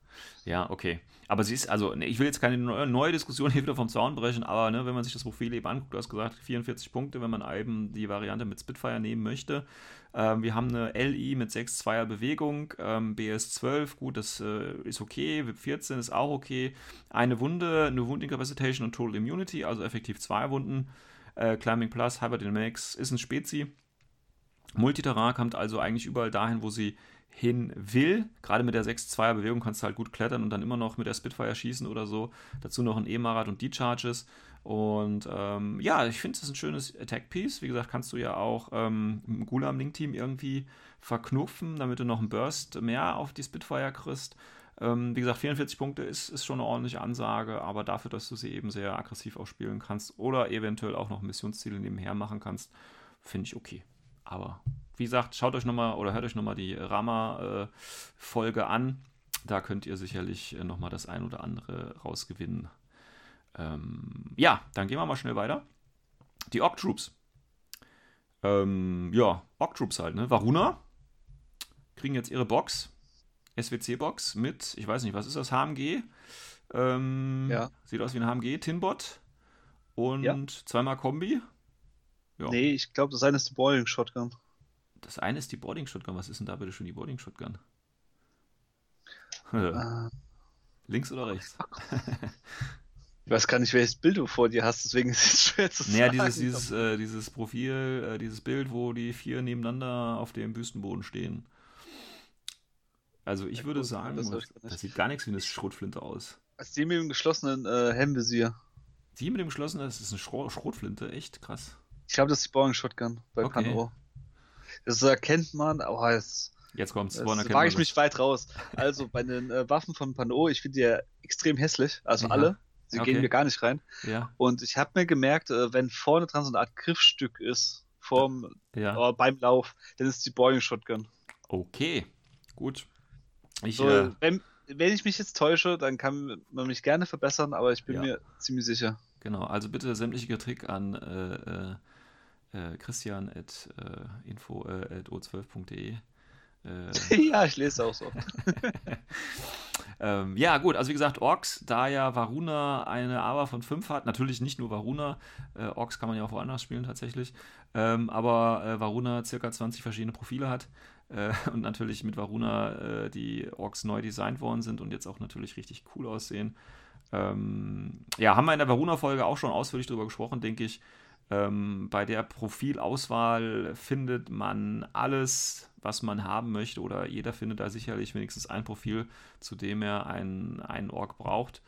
Ja, okay. Aber sie ist, also, ne, ich will jetzt keine neue, Diskussion hier wieder vom Zaun brechen, aber ne, wenn man sich das Profil eben anguckt, du hast gesagt, 44 Punkte, wenn man eben die Variante mit Spitfire nehmen möchte. Ähm, wir haben eine LI mit 6 Zweier Bewegung, ähm, BS 12, gut, das äh, ist okay, VIP 14 ist auch okay. Eine Wunde, eine Wound Incapacitation und Total Immunity, also effektiv zwei Wunden. Äh, Climbing Plus, Hyberdynamics ist ein Spezi. Multiterrain kommt also eigentlich überall dahin, wo sie hin will. Gerade mit der 6-2er Bewegung kannst du halt gut klettern und dann immer noch mit der Spitfire schießen oder so. Dazu noch ein E-Marat und D-Charges. Und ähm, ja, ich finde es ein schönes Attack-Piece. Wie gesagt, kannst du ja auch ähm, im Gulam-Link-Team irgendwie verknüpfen, damit du noch einen Burst mehr auf die Spitfire kriegst. Ähm, wie gesagt, 44 Punkte ist, ist schon eine ordentliche Ansage, aber dafür, dass du sie eben sehr aggressiv auch spielen kannst oder eventuell auch noch Missionsziele nebenher machen kannst, finde ich okay. Aber wie gesagt, schaut euch nochmal oder hört euch nochmal die Rama-Folge an. Da könnt ihr sicherlich äh, nochmal das ein oder andere rausgewinnen. Ähm, ja, dann gehen wir mal schnell weiter. Die Orc Troops. Ähm, ja, Orc Troops halt, ne? Varuna kriegen jetzt ihre Box. SWC-Box mit, ich weiß nicht, was ist das? HMG. Ähm, Ja. Sieht aus wie ein HMG, Tinbot. Und Ja. zweimal Kombi. Ja. Nee, ich glaube, das eine ist die Boiling Shotgun. Das eine ist die Boarding Shotgun. Was ist denn da bitte schon die Boarding Shotgun? Äh, Links oder rechts? ich weiß gar nicht, welches Bild du vor dir hast, deswegen ist es schwer zu Naja, sagen. dieses, dieses, äh, dieses Profil, äh, dieses Bild, wo die vier nebeneinander auf dem Büstenboden stehen. Also ich Ja, würde gut, sagen, das das, ich nicht. sieht gar nichts wie eine Schrotflinte aus. Als die mit dem geschlossenen äh, Helmvisier. Die mit dem geschlossenen, das ist eine Schro Schrotflinte, echt krass. Ich glaube, das ist die Boiling Shotgun bei Okay. Pano. Das erkennt man, aber es Jetzt kommt's. Erkennt wage ich mich weit raus. Also bei den äh, Waffen von Pano, ich finde die ja extrem hässlich. Also Ja. alle. Sie Okay. gehen mir gar nicht rein. Ja, Und ich habe mir gemerkt, äh, wenn vorne dran so eine Art Griffstück ist, vorm, ja. äh, beim Lauf, dann ist die Boeing Shotgun. Okay, gut. Ich, So, äh, wenn, wenn ich mich jetzt täusche, dann kann man mich gerne verbessern, aber ich bin mir ziemlich sicher. Genau, also bitte sämtliche Kritik an äh, äh, äh, Christian at äh, info äh, at o12.de. ja, ich lese auch so. ähm, ja, gut, also wie gesagt, Orks, da ja Varuna eine AWA von 5 hat, natürlich nicht nur Varuna, äh, Orks kann man ja auch woanders spielen tatsächlich, ähm, aber äh, Varuna circa 20 verschiedene Profile hat äh, und natürlich mit Varuna äh, die Orks neu designt worden sind und jetzt auch natürlich richtig cool aussehen. Ähm, ja, haben wir in der Varuna-Folge auch schon ausführlich darüber gesprochen, denke ich. Ähm, bei der Profilauswahl findet man alles, was man haben möchte, oder jeder findet da sicherlich wenigstens ein Profil, zu dem er einen, einen Ork braucht.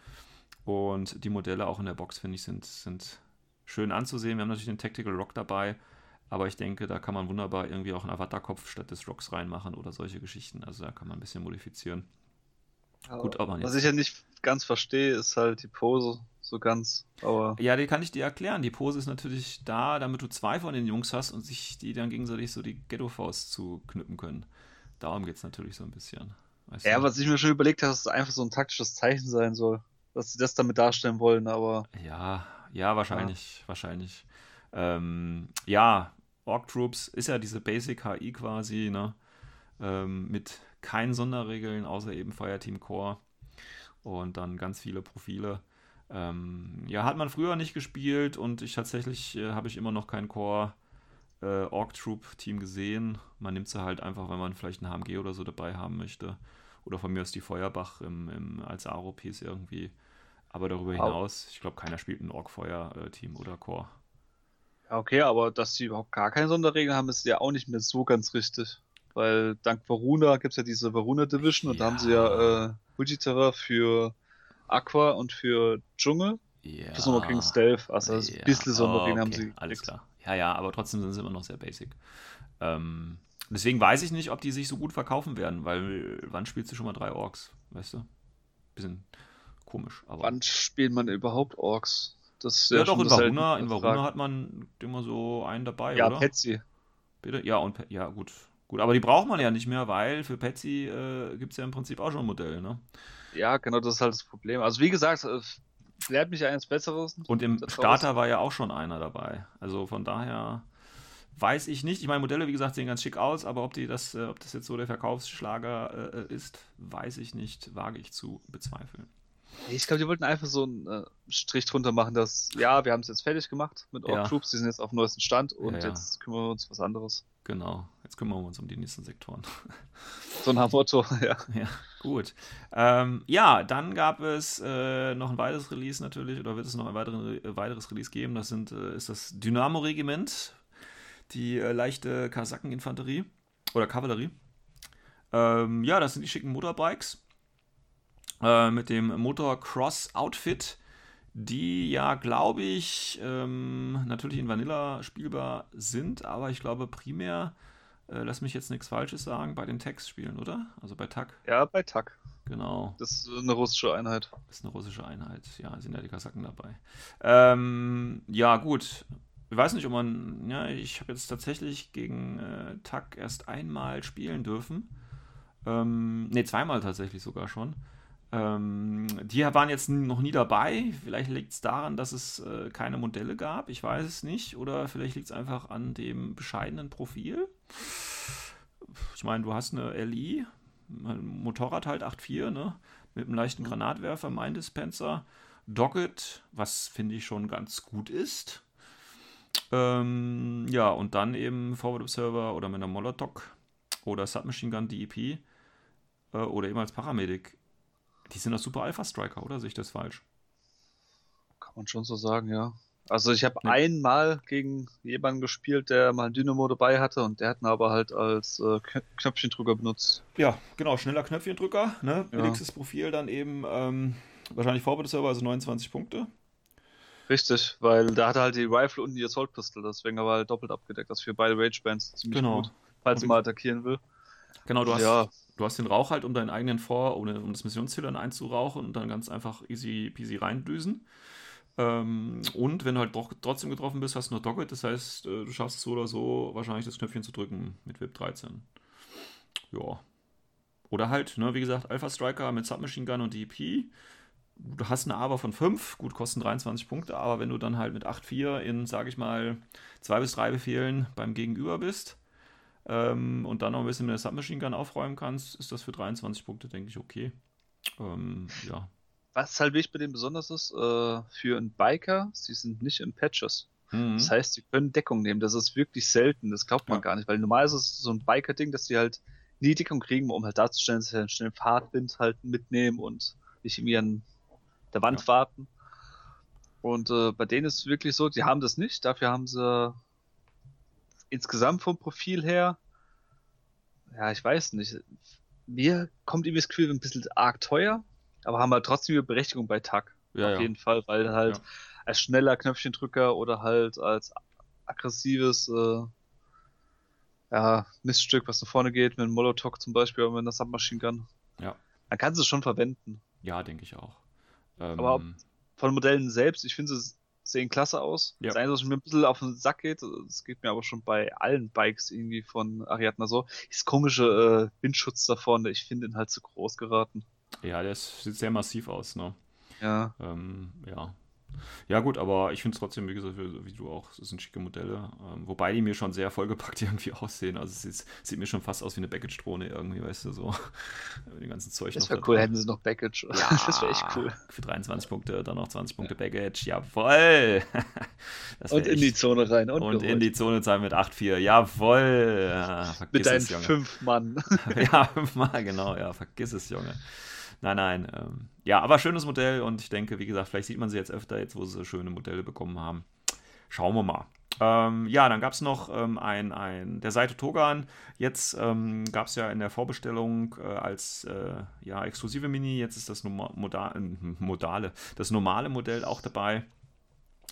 Und die Modelle auch in der Box, finde ich, sind, sind schön anzusehen. Wir haben natürlich den Tactical Rock dabei, aber ich denke, da kann man wunderbar irgendwie auch einen Avatar-Kopf statt des Rocks reinmachen oder solche Geschichten. Also da kann man ein bisschen modifizieren. Gut, aber was ich ja nicht ganz verstehe, ist halt die Pose so ganz. Aber ja, die kann ich dir erklären. Die Pose ist natürlich da, damit du zwei von den Jungs hast und sich die dann gegenseitig so die Ghetto-Faust zuknüppen können. Darum geht es natürlich so ein bisschen. ja, du? was ich mir schon überlegt habe, dass es einfach so ein taktisches Zeichen sein soll, dass sie das damit darstellen wollen, aber. Ja, ja, wahrscheinlich, ja. wahrscheinlich. Ähm, ja, Orc Troops ist ja diese Basic HI quasi, ne? Ähm, mit keinen Sonderregeln, außer eben Fireteam Core. Und dann ganz viele Profile. Ähm, ja, hat man früher nicht gespielt und ich tatsächlich äh, habe ich immer noch kein Core äh, Orc Troop Team gesehen. Man nimmt sie halt einfach, wenn man vielleicht ein HMG oder so dabei haben möchte. Oder von mir aus die Feuerbach im, im, als Aro-Piece irgendwie. Aber darüber hinaus, ich glaube, keiner spielt ein Orc-Feuer-Team oder Core. Okay, aber dass sie überhaupt gar keine Sonderregeln haben, ist ja auch nicht mehr so ganz richtig. Weil dank Varuna gibt es ja diese Varuna Division ja. und da haben sie ja äh, Multiterra für Aqua und für Dschungel. Ja. Plus nochmal gegen Stealth. Also ja. ein bisschen Sonderregeln oh, okay. haben sie. Alles klar. Ja, ja, aber trotzdem sind sie immer noch sehr basic. Ähm, deswegen weiß ich nicht, ob die sich so gut verkaufen werden, weil wann spielst du schon mal drei Orks? Weißt du? Bisschen komisch. Aber wann spielt man überhaupt Orks? Das ja, ja doch, in Varuna, in Varuna hat man immer so einen dabei, ja, oder? Ja, Petsy. Bitte? Ja, und ja, gut. Gut, aber die braucht man ja nicht mehr, weil für Petsy äh, gibt es ja im Prinzip auch schon ein Modell, ne? Ja, genau, das ist halt das Problem. Also wie gesagt, es lehrt mich eines Besseres. Und im Starter war ja auch schon einer dabei. Also von daher weiß ich nicht. Ich meine, Modelle, wie gesagt, sehen ganz schick aus, aber ob, die das, äh, ob das jetzt so der Verkaufsschlager äh, ist, weiß ich nicht, wage ich zu bezweifeln. Ich glaube, die wollten einfach so einen äh, Strich drunter machen, dass, ja, wir haben es jetzt fertig gemacht mit Orc ja. Troops, die sind jetzt auf dem neuesten Stand und ja, ja. jetzt kümmern wir uns was anderes. Genau, jetzt kümmern wir uns um die nächsten Sektoren. So ein Motto, ja. Ja, gut. Ähm, ja, dann gab es äh, noch ein weiteres Release natürlich, oder wird es noch ein weiteren, äh, weiteres Release geben. Das sind, äh, ist das Dynamo-Regiment, die äh, leichte Kasaken-Infanterie oder Kavallerie. Ähm, ja, das sind die schicken Motorbikes äh, mit dem Motocross-Outfit, die ja, glaube ich, ähm, natürlich in Vanilla spielbar sind, aber ich glaube primär, äh, lass mich jetzt nichts Falsches sagen, bei den Tags spielen, oder? Also bei TAG. Ja, bei TAG. Genau. Das ist eine russische Einheit. Das ist eine russische Einheit, ja, sind ja die Kasaken dabei. Ähm, ja, gut. Ich weiß nicht, ob man, ja, ich habe jetzt tatsächlich gegen äh, TAG erst einmal spielen dürfen. Ähm, ne, zweimal tatsächlich sogar schon. Ähm, die waren jetzt noch nie dabei. Vielleicht liegt es daran, dass es äh, keine Modelle gab. Ich weiß es nicht. Oder vielleicht liegt es einfach an dem bescheidenen Profil. Ich meine, du hast eine LI, ein Motorrad halt 8.4, ne? Mit einem leichten Granatwerfer, mein Dispenser. Doggett, was finde ich schon ganz gut ist. Ähm, ja, und dann eben Forward Observer oder mit einer Molotov oder Submachine Gun DEP äh, oder eben als Paramedic die sind doch super Alpha-Striker, oder? Sehe ich das falsch? Kann man schon so sagen, ja. Also ich habe nee. einmal gegen jemanden gespielt, der mal ein Dynamo dabei hatte und der hat ihn aber halt als äh, Knöpfchendrücker benutzt. Ja, genau, schneller Knöpfchendrücker, ne? Ja. Profil dann eben ähm, wahrscheinlich Vorbereitungsserver, also 29 Punkte. Richtig, weil da hatte halt die Rifle und die Assault Pistol, deswegen aber halt doppelt abgedeckt. Das für beide Rage Bands ziemlich genau. gut, falls man mal attackieren will. Genau, du hast, ja. Du hast den Rauch halt um deinen eigenen Vor, um, um das Missionsziel dann einzurauchen und dann ganz einfach easy peasy reindüsen. Ähm, und wenn du halt trotzdem getroffen bist, hast du noch Docket, das heißt, äh, du schaffst es so oder so, wahrscheinlich das Knöpfchen zu drücken mit VIP 13. Ja. Oder halt, ne, wie gesagt, Alpha Striker mit Submachine Gun und DP. du hast eine Aber von 5, gut, kosten 23 Punkte, aber wenn du dann halt mit 8-4 in, sage ich mal, zwei bis drei Befehlen beim Gegenüber bist ähm, und dann noch ein bisschen mit der Submachine Gun aufräumen kannst, ist das für 23 Punkte, denke ich, okay. Ähm, ja. Was halt wichtig bei dem besonders ist, äh, für einen Biker, sie sind nicht in Patches. Mhm. Das heißt, sie können Deckung nehmen. Das ist wirklich selten. Das glaubt man Ja. gar nicht, weil normal ist es so ein Biker-Ding, dass sie halt nie Deckung kriegen, um halt darzustellen, dass sie einen schnellen Fahrtwind halt mitnehmen und nicht irgendwie an der Wand Ja. warten. Und äh, bei denen ist es wirklich so, die haben das nicht. Dafür haben sie insgesamt vom Profil her, ja, ich weiß nicht. Mir kommt irgendwie das Gefühl ein bisschen arg teuer, aber haben wir halt trotzdem ihre Berechtigung bei Tag. Ja, auf ja. jeden Fall, weil halt ja. als schneller Knöpfchendrücker oder halt als aggressives äh, ja, Miststück, was nach vorne geht, mit einem Molotok zum Beispiel oder mit einer Submachine Gun. Ja. Dann kannst du es schon verwenden. Ja, denke ich auch. Ähm... Aber von Modellen selbst, ich finde es 10. Klasse aus. Ja. Das Einzige, was mir ein bisschen auf den Sack geht, das geht mir aber schon bei allen Bikes irgendwie von Ariadna so, ist komische äh, Windschutz da vorne. Ich finde ihn halt zu groß geraten. Ja, der sieht sehr massiv aus, ne? Ja. Ähm, ja. Ja, gut, aber ich finde es trotzdem, wie gesagt, wie, du auch, es sind schicke Modelle. Ähm, wobei die mir schon sehr vollgepackt irgendwie aussehen. Also es ist, sieht mir schon fast aus wie eine Baggage-Drohne irgendwie, weißt du, so. Mit dem ganzen Zeug Das wäre cool, drin. hätten sie noch Baggage. Ja, das wäre echt cool. Für 23 Punkte, dann noch 20 Punkte Baggage. Jawoll! Und in die Zone rein. Und, und in die Zone zahlen mit 8-4. Jawoll! Ja, Mit deinen es, Junge. fünf Mann. ja, fünfmal, genau, ja, vergiss es, Junge. Nein, nein. Ähm, ja, aber schönes Modell und ich denke, wie gesagt, vielleicht sieht man sie jetzt öfter, jetzt wo sie so schöne Modelle bekommen haben. Schauen wir mal. Ähm, ja, dann gab es noch ähm, ein, ein, der Seite Togan. Jetzt ähm, gab es ja in der Vorbestellung äh, als äh, ja, exklusive Mini, jetzt ist das Noma- äh, Modale, das normale Modell auch dabei.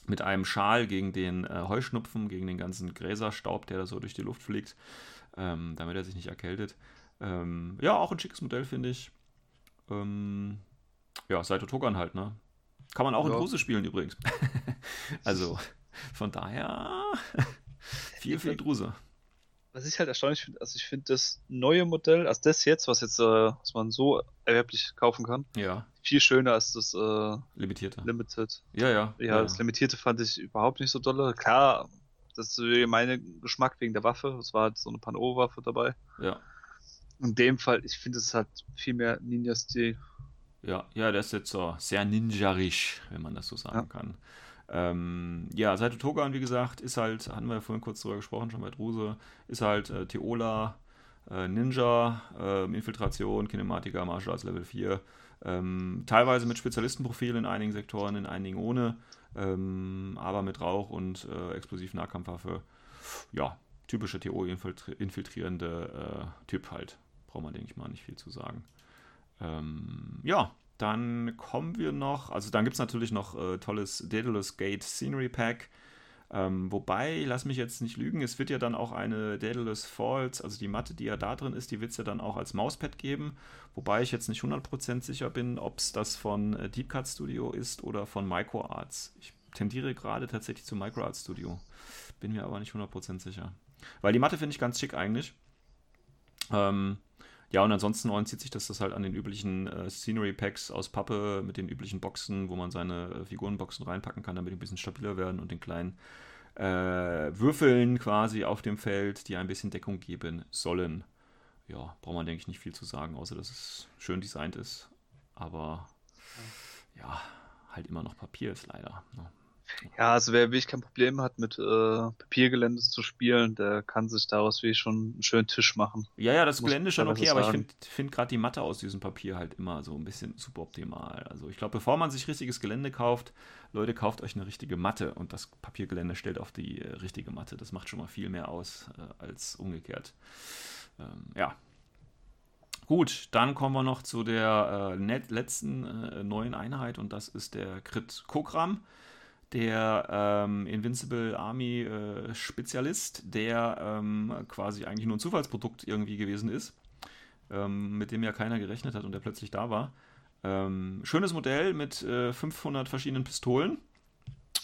Mit einem Schal gegen den äh, Heuschnupfen, gegen den ganzen Gräserstaub, der da so durch die Luft fliegt, ähm, damit er sich nicht erkältet. Ähm, ja, auch ein schickes Modell, finde ich. Ähm, ja, Saito Togan halt, ne? Kann man auch in Ja. Druse spielen übrigens. also, von daher viel, viel Druse. Was ich halt erstaunlich finde, also ich finde das neue Modell, also das jetzt, was jetzt, äh, was man so erwerblich kaufen kann, Ja, viel schöner als das äh, limitierte. Limited. Ja, ja. Ja, das Limitierte fand ich überhaupt nicht so dolle. Klar, das ist mein Geschmack wegen der Waffe. Es war halt so eine Pan-O-Waffe dabei. ja. In dem Fall, ich finde es halt viel mehr Ninja-Stil. Ja, ja, der ist jetzt so sehr ninjarisch, wenn man das so sagen kann. Ähm, ja, Saito Togan, wie gesagt, ist halt, hatten wir ja vorhin kurz drüber gesprochen, schon bei Druse, ist halt äh, Teola, äh, Ninja, äh, Infiltration, Kinematiker, Martial Arts Level 4. Ähm, teilweise mit Spezialistenprofil in einigen Sektoren, in einigen ohne, ähm, aber mit Rauch und äh, Explosiv-Nahkampfwaffe. Ja, typische TO-infiltrierende äh, Typ halt. Braucht man, denke ich mal, nicht viel zu sagen. Ähm, ja, dann kommen wir noch, also dann gibt es natürlich noch äh, tolles Daedalus Gate Scenery Pack. Ähm, wobei, lass mich jetzt nicht lügen, es wird ja dann auch eine Daedalus Falls, also die Matte, die ja da drin ist, die wird es ja dann auch als Mauspad geben. Wobei ich jetzt nicht 100% sicher bin, ob es das von äh, Deep Cut Studio ist oder von MicroArts. Ich tendiere gerade tatsächlich zu MicroArts Studio. Bin mir aber nicht 100% sicher. Weil die Matte finde ich ganz schick eigentlich. Ähm, ja, und ansonsten orientiert sich das, das halt an den üblichen äh, Scenery Packs aus Pappe mit den üblichen Boxen, wo man seine äh, Figurenboxen reinpacken kann, damit die ein bisschen stabiler werden und den kleinen äh, Würfeln quasi auf dem Feld, die ein bisschen Deckung geben sollen. Ja, braucht man, denke ich, nicht viel zu sagen, außer dass es schön designt ist. Aber ja, halt immer noch Papier ist leider. Ne? Ja, also wer wirklich kein Problem hat, mit äh, Papiergelände zu spielen, der kann sich daraus wirklich schon einen schönen Tisch machen. Ja, ja, das Muss Gelände ist schon okay, aber ich finde find gerade die Matte aus diesem Papier halt immer so ein bisschen suboptimal. Also ich glaube, bevor man sich richtiges Gelände kauft, Leute, kauft euch eine richtige Matte und das Papiergelände stellt auf die äh, richtige Matte. Das macht schon mal viel mehr aus äh, als umgekehrt. Ähm, ja. Gut, dann kommen wir noch zu der äh, letzten äh, neuen Einheit und das ist der Crit Kokram der ähm, Invincible Army äh, Spezialist, der ähm, quasi eigentlich nur ein Zufallsprodukt irgendwie gewesen ist, ähm, mit dem ja keiner gerechnet hat und der plötzlich da war. Ähm, schönes Modell mit äh, 500 verschiedenen Pistolen.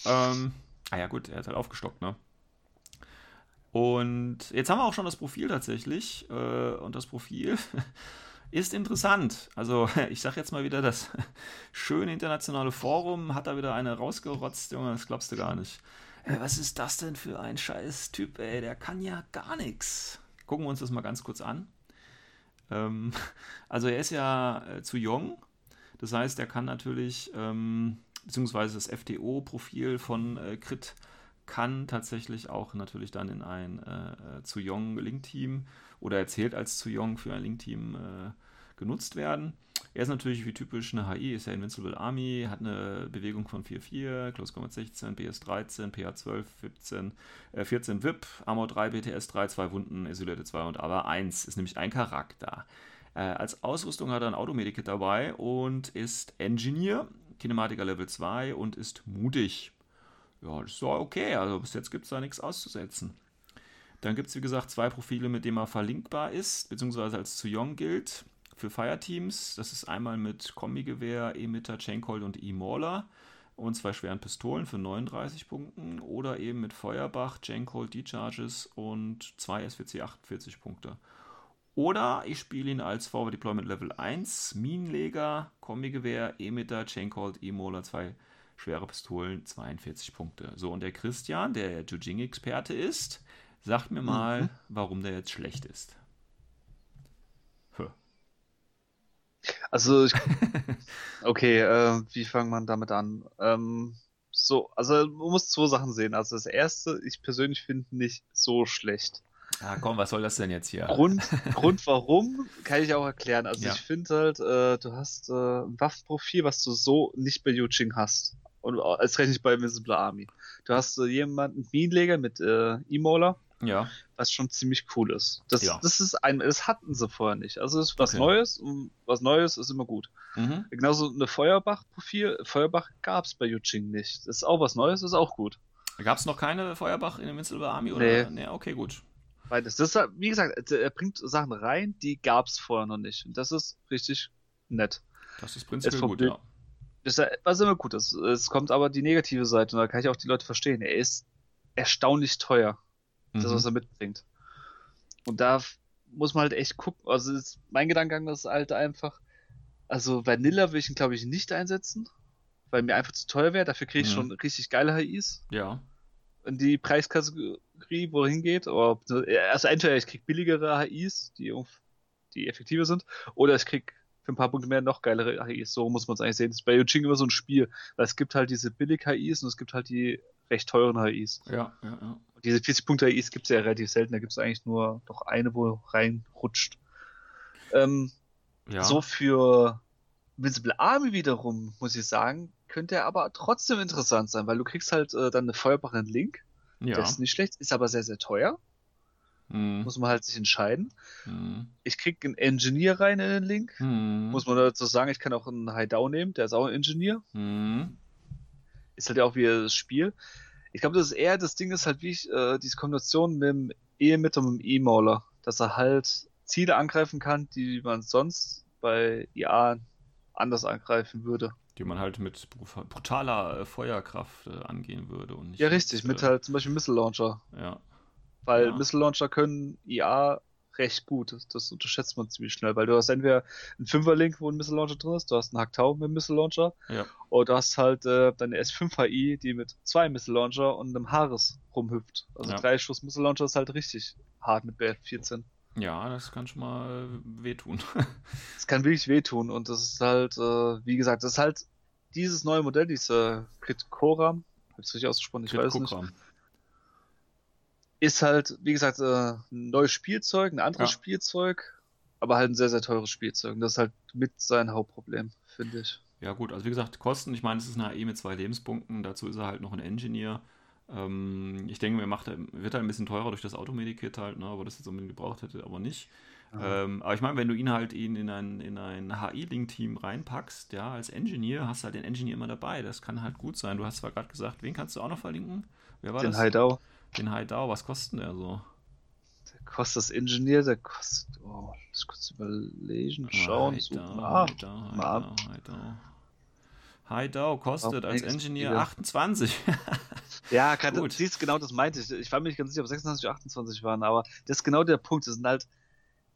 Ähm, ah ja gut, er hat halt aufgestockt, ne? Und jetzt haben wir auch schon das Profil tatsächlich. Äh, und das Profil, Ist interessant. Also, ich sag jetzt mal wieder, das schöne internationale Forum hat da wieder eine rausgerotzt, Junge, das glaubst du gar nicht. Ey, was ist das denn für ein scheiß Typ, ey? Der kann ja gar nichts. Gucken wir uns das mal ganz kurz an. Ähm, also, er ist ja äh, zu jung. Das heißt, er kann natürlich, ähm, beziehungsweise das FTO-Profil von äh, Crit kann tatsächlich auch natürlich dann in ein äh, äh zu Young Link-Team oder erzählt als zu Young für ein Link-Team äh, genutzt werden. Er ist natürlich wie typisch eine HI, ist ja Invincible Army, hat eine Bewegung von 4-4, Close Combat 16, BS 13, PH 12, 14, äh, 14 VIP, Armor 3, BTS 3, 2 Wunden, Isolierte 2 und aber 1 ist nämlich ein Charakter. Äh, als Ausrüstung hat er ein Automedikit dabei und ist Engineer, Kinematiker Level 2 und ist mutig. Ja, das ist doch okay, also bis jetzt gibt es da nichts auszusetzen. Dann gibt es, wie gesagt, zwei Profile, mit denen er verlinkbar ist, beziehungsweise als zu Young gilt für Fireteams. Das ist einmal mit Kombigewehr, Emitter, Chaincoil und E-Mauler und zwei schweren Pistolen für 39 Punkten oder eben mit Feuerbach, Chaincoil, D-Charges und zwei SWC 48 Punkte. Oder ich spiele ihn als Forward Deployment Level 1, Minenleger, Kombigewehr, Emitter, Chaincoil, E-Mauler, zwei schwere Pistolen, 42 Punkte. So, und der Christian, der Jujing-Experte ist, sagt mir mal, mhm. warum der jetzt schlecht ist. Also, ich, okay, äh, wie fängt man damit an? Ähm, so, also man muss zwei Sachen sehen. Also das erste, ich persönlich finde nicht so schlecht. Ah, komm, was soll das denn jetzt hier? Grund, Grund warum, kann ich auch erklären. Also ja. ich finde halt, äh, du hast äh, ein Waffenprofil, was du so nicht bei Yuching hast. Und als recht nicht bei Invisible Army. Du hast äh, jemanden, Minenleger mit äh, E-Molar, ja. Was schon ziemlich cool ist. Das, ja. das ist ein, das hatten sie vorher nicht. Also es ist was okay. Neues und was Neues ist immer gut. Mhm. Genauso eine Feuerbach-Profil. Feuerbach gab es bei Yuching nicht. Das ist auch was Neues, ist auch gut. Gab es noch keine Feuerbach in der Invincible Army? Oder? Nee. nee. Okay, gut. Beides. Das ist, wie gesagt, er bringt Sachen rein, die gab es vorher noch nicht. Und das ist richtig nett. Das ist prinzipiell gut, ja. Das ist, was immer gut ist. Es kommt aber die negative Seite und da kann ich auch die Leute verstehen. Er ist erstaunlich teuer das, was mhm. er mitbringt. Und da muss man halt echt gucken. Also ist, mein Gedankengang ist halt einfach, also Vanilla will ich ihn, glaube ich, nicht einsetzen, weil mir einfach zu teuer wäre. Dafür kriege ich mhm. schon richtig geile HIs. Ja. In die Preiskategorie, wo er hingeht. Oder, also entweder ich kriege billigere HIs, die, die effektiver sind, oder ich kriege für ein paar Punkte mehr noch geilere HIs. So muss man es eigentlich sehen. Das ist bei Yuching immer so ein Spiel, weil es gibt halt diese billig HIs und es gibt halt die recht teuren HIs. Ja, ja, ja diese 40 Punkte AIs gibt es ja relativ selten, da gibt es eigentlich nur doch eine, wo reinrutscht. Ähm, ja. So für Visible Army wiederum, muss ich sagen, könnte er aber trotzdem interessant sein, weil du kriegst halt äh, dann eine Feuerbach in Link. Ja. Das ist nicht schlecht, ist aber sehr, sehr teuer. Mhm. Muss man halt sich entscheiden. Mhm. Ich krieg einen Engineer rein in den Link. Mhm. Muss man dazu sagen, ich kann auch einen High Down nehmen, der ist auch ein Engineer. Mhm. Ist halt ja auch wie das Spiel. Ich glaube, das ist eher, das Ding ist halt wie ich, äh, diese Kombination mit dem E-Emitter und dem E-Mauler, dass er halt Ziele angreifen kann, die man sonst bei IA anders angreifen würde. Die man halt mit brutaler äh, Feuerkraft äh, angehen würde. Und nicht ja, richtig, mit, mit halt zum Beispiel Missile Launcher. Ja. Weil ja. Missile Launcher können IA recht gut. Das unterschätzt man ziemlich schnell, weil du hast entweder einen Fünfer-Link, wo ein Missile Launcher drin ist, du hast einen Haktau mit einem Missile Launcher, ja. oder du hast halt äh, deine S5HI, die mit zwei Missile Launcher und einem Haares rumhüpft. Also ja. drei Schuss Missile Launcher ist halt richtig hart mit BF14. Ja, das kann schon mal wehtun. das kann wirklich wehtun und das ist halt, äh, wie gesagt, das ist halt dieses neue Modell, diese Krit Koram, hab ich richtig ausgesprochen, ich Krit weiß Kokram. nicht ist halt, wie gesagt, äh, ein neues Spielzeug, ein anderes ja. Spielzeug, aber halt ein sehr, sehr teures Spielzeug. Und das ist halt mit sein Hauptproblem, finde ich. Ja, gut, also wie gesagt, Kosten, ich meine, es ist eine AE mit zwei Lebenspunkten, dazu ist er halt noch ein Engineer. Ähm, ich denke, mir macht er, wird halt ein bisschen teurer durch das Automedikit halt, ne, aber das jetzt unbedingt gebraucht hätte, aber nicht. Ähm, aber ich meine, wenn du ihn halt ihn in ein, in ein HI-Link-Team reinpackst, ja, als Engineer, hast du halt den Engineer immer dabei. Das kann halt gut sein. Du hast zwar gerade gesagt, wen kannst du auch noch verlinken? Wer war den das? Heidau. Den Haidao, was kostet der so? Der kostet das Engineer, der kostet. Oh, das kurz überlegen, schauen. Haidao, Haidao, Haidao, Haidao. Haidao kostet als Engineer wieder. 28. ja, kann, Gut. siehst genau das meinte ich. Ich war mir nicht ganz sicher, ob 26 oder 28 waren, aber das ist genau der Punkt. Das sind halt,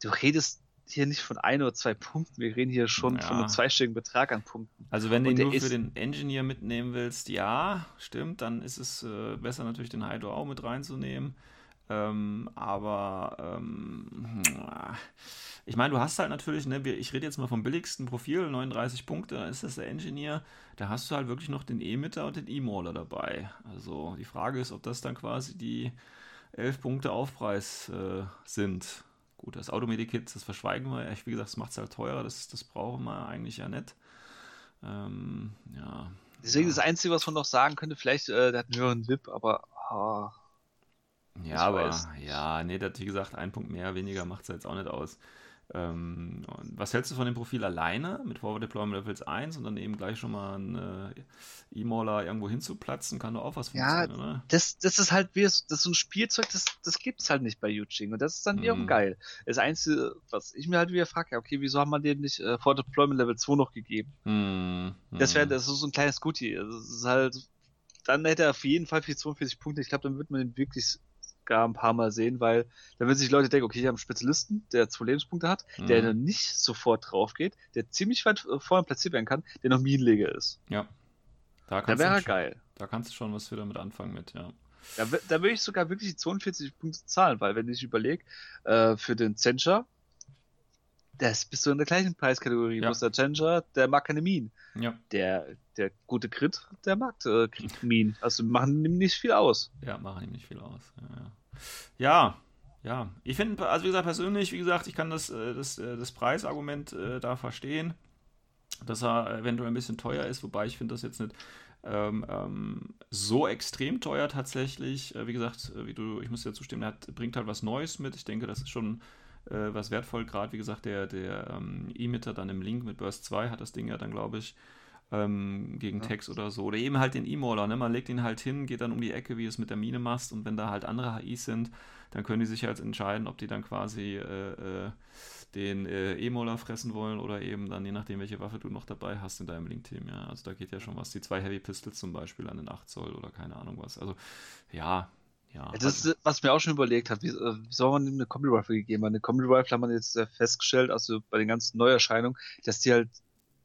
du redest hier nicht von ein oder zwei Punkten, wir reden hier schon Ja. von einem zweistelligen Betrag an Punkten. Also wenn du ihn nur für den Engineer mitnehmen willst, ja, stimmt, dann ist es äh, besser natürlich den Hydro auch mit reinzunehmen. Ähm, aber ähm, ich meine, du hast halt natürlich, ne, ich rede jetzt mal vom billigsten Profil, 39 Punkte, dann ist das der Engineer. Da hast du halt wirklich noch den E-Mitter und den E-Mauler dabei. Also die Frage ist, ob das dann quasi die 11 Punkte Aufpreis äh, sind. Gut, das Automedikit, das verschweigen wir. Wie gesagt, das macht es halt teurer, das, das brauchen wir eigentlich ja nicht. Ähm, ja. Deswegen das Einzige, was man noch sagen könnte, vielleicht, äh, der hat einen höheren VIP, aber ah, Ja, aber weiß ja, nee, das, wie gesagt, ein Punkt mehr, weniger macht es jetzt auch nicht aus. Ähm, was hältst du von dem Profil alleine mit Forward Deployment Levels 1 und dann eben gleich schon mal einen äh, E-Mauler irgendwo hinzuplatzen? Kann doch auch was Ja, funktionieren, oder? das, das ist halt wie, das ist so ein Spielzeug, das, das gibt's halt nicht bei Yuching und das ist dann wiederum Mhm. geil. Das Einzige, was ich mir halt wieder frage, ja, okay, wieso haben man den nicht äh, vor Deployment Level 2 noch gegeben? Hm, Das wäre das ist so ein kleines Goodie. Also, das ist halt, dann hätte er auf jeden Fall für 42 Punkte. Ich glaube, dann wird man den wirklich gar ein paar Mal sehen, weil dann würden sich Leute denken, okay, ich habe einen Spezialisten, der zwei Lebenspunkte hat, der Mhm. dann nicht sofort drauf geht, der ziemlich weit vorne platziert werden kann, der noch Minenleger ist. Ja. Da Da kannst, wäre geil. da kannst du schon was wieder mit anfangen mit, ja. Da, da würde ich sogar wirklich die 42 Punkte zahlen, weil wenn ich überlege, äh, für den Zencher, das bist du in der gleichen Preiskategorie. Ja. Der Zencher, der mag keine Minen. Ja, Der, der gute Crit, der mag äh, Minen. Also machen ihm nicht viel aus. ja, machen ihm nicht viel aus. Ja, ja. Ja, ja. Ich finde, also wie gesagt, persönlich, wie gesagt, ich kann das, äh, das, äh, das Preisargument äh, da verstehen, dass er eventuell ein bisschen teuer ist, wobei ich finde das jetzt nicht ähm, ähm, so extrem teuer tatsächlich. Wie gesagt, wie du, ich muss dir zustimmen, er hat, bringt halt was Neues mit. Ich denke, das ist schon äh, was wertvoll. Gerade, wie gesagt, der, der ähm, E-Mitter dann im Link mit Burst 2 hat das Ding ja dann, glaube ich, ähm, gegen Ja. Text oder so. Oder eben halt den E-Mauler, ne? Man legt ihn halt hin, geht dann um die Ecke, wie du es mit der Mine machst. Und wenn da halt andere HIs sind, dann können die sich halt entscheiden, ob die dann quasi äh, äh, den äh, E-Mauler fressen wollen oder eben dann, je nachdem, welche Waffe du noch dabei hast in deinem Link-Team. Ja, also da geht ja schon was. Die zwei Heavy Pistols zum Beispiel an den 8 Zoll oder keine Ahnung was. Also, ja, ja. Das also, ist, was mir auch schon überlegt hat, wie, äh, wieso hat man ihm eine Combi Rifle gegeben? Eine Combi Rifle hat man jetzt äh, festgestellt, also bei den ganzen Neuerscheinungen, dass die halt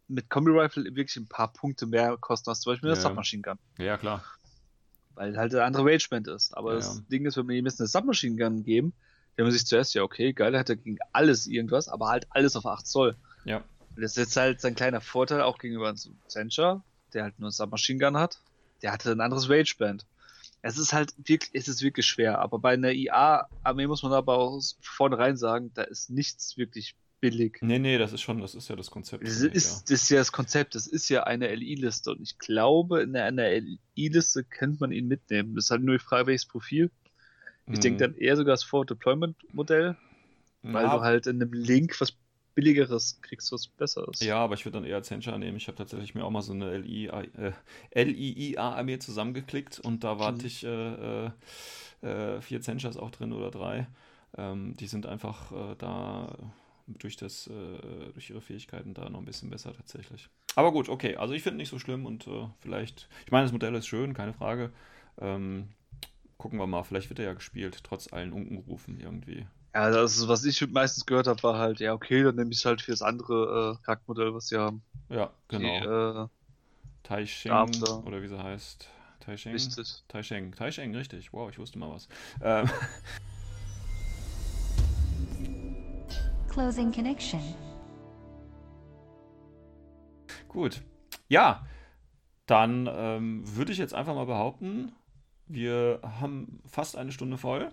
mit Combi Rifle wirklich ein paar Punkte mehr kosten als zum Beispiel eine Ja. Submachine Gun. ja, klar. Weil halt der andere Rangeband ist. Aber Ja, das. Ding ist, wenn wir ihm jetzt eine Submachine Gun geben, dann man sich zuerst, ja, okay, geil, hat er gegen alles irgendwas, aber halt alles auf 8 Zoll. Ja. Und das ist jetzt halt sein kleiner Vorteil auch gegenüber einem Sencher, der halt nur eine Submachine Gun hat. Der hatte ein anderes Rangeband. Es ist halt wirklich, es ist wirklich schwer. Aber bei einer IA-Armee muss man aber auch vornherein sagen, da ist nichts wirklich billig. Nee, nee, das ist schon, das ist ja das Konzept. Das ist, das ist ja das Konzept, das ist ja eine LI-Liste und ich glaube, in einer LI-Liste könnte man ihn mitnehmen. Das ist halt nur die Frage, welches Profil. Ich ja. denke dann eher sogar das Forward-Deployment-Modell, weil Ja, du halt in einem Link was billigeres kriegst, was besser ist. Ja, aber ich würde dann eher Zencher nehmen. Ich habe tatsächlich mir auch mal so eine LI, äh, LIIA-Armee zusammengeklickt und da warte Mhm. ich äh, äh, äh, vier Zenchers auch drin oder drei. Ähm, die sind einfach äh, da durch, das, äh, durch ihre Fähigkeiten da noch ein bisschen besser tatsächlich. Aber gut, okay. Also ich finde nicht so schlimm und äh, vielleicht, ich meine, das Modell ist schön, keine Frage. Ähm, gucken wir mal, vielleicht wird er ja gespielt, trotz allen Unkenrufen irgendwie. Ja, das ist, was ich meistens gehört habe, war halt, ja, okay, dann nehme ich halt für das andere äh, Charaktermodell, was sie haben. Ja, genau. Die, äh, Tai After. oder wie sie heißt. Tai Sheng. richtig. Tai Sheng. Tai Sheng, richtig. Wow, ich wusste mal was. Ähm, Closing connection. gut. Ja, dann ähm, würde ich jetzt einfach mal behaupten, wir haben fast eine Stunde voll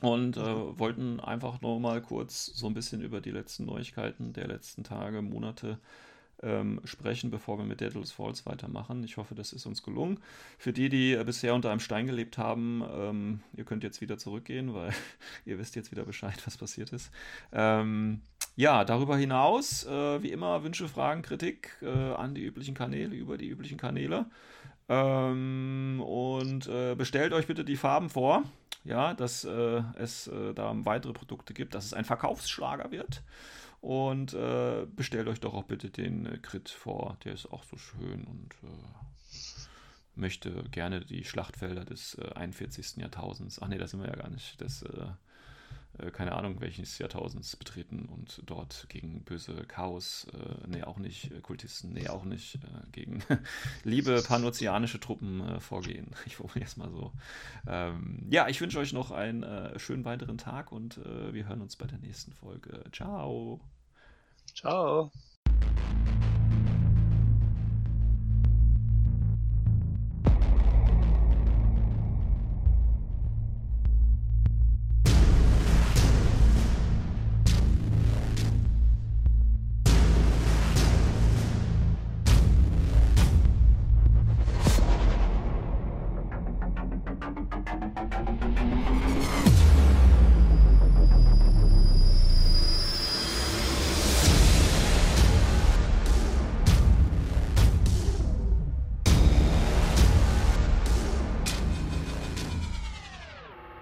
und äh, wollten einfach nur mal kurz so ein bisschen über die letzten Neuigkeiten der letzten Tage, Monate ähm, sprechen, bevor wir mit Deadless Falls weitermachen. Ich hoffe, das ist uns gelungen. Für die, die bisher unter einem Stein gelebt haben, ähm, ihr könnt jetzt wieder zurückgehen, weil ihr wisst jetzt wieder Bescheid, was passiert ist. Ähm, ja, darüber hinaus, äh, wie immer, Wünsche, Fragen, Kritik äh, an die üblichen Kanäle, über die üblichen Kanäle. Ähm, und äh, bestellt euch bitte die Farben vor, ja, dass äh, es äh, da weitere Produkte gibt, dass es ein Verkaufsschlager wird. Und äh, bestellt euch doch auch bitte den äh, Crit vor, der ist auch so schön und äh, möchte gerne die Schlachtfelder des äh, 41. Jahrtausends. Ach nee, da sind wir ja gar nicht. Des, äh, keine Ahnung, welches Jahrtausends betreten und dort gegen böse Chaos, äh, nee, auch nicht, äh, Kultisten, nee, auch nicht, äh, gegen liebe panozeanische Truppen äh, vorgehen. Ich formuliere es mal so. Ähm, ja, ich wünsche euch noch einen schönen weiteren Tag und wir hören uns bei der nächsten Folge. Ciao. Ciao.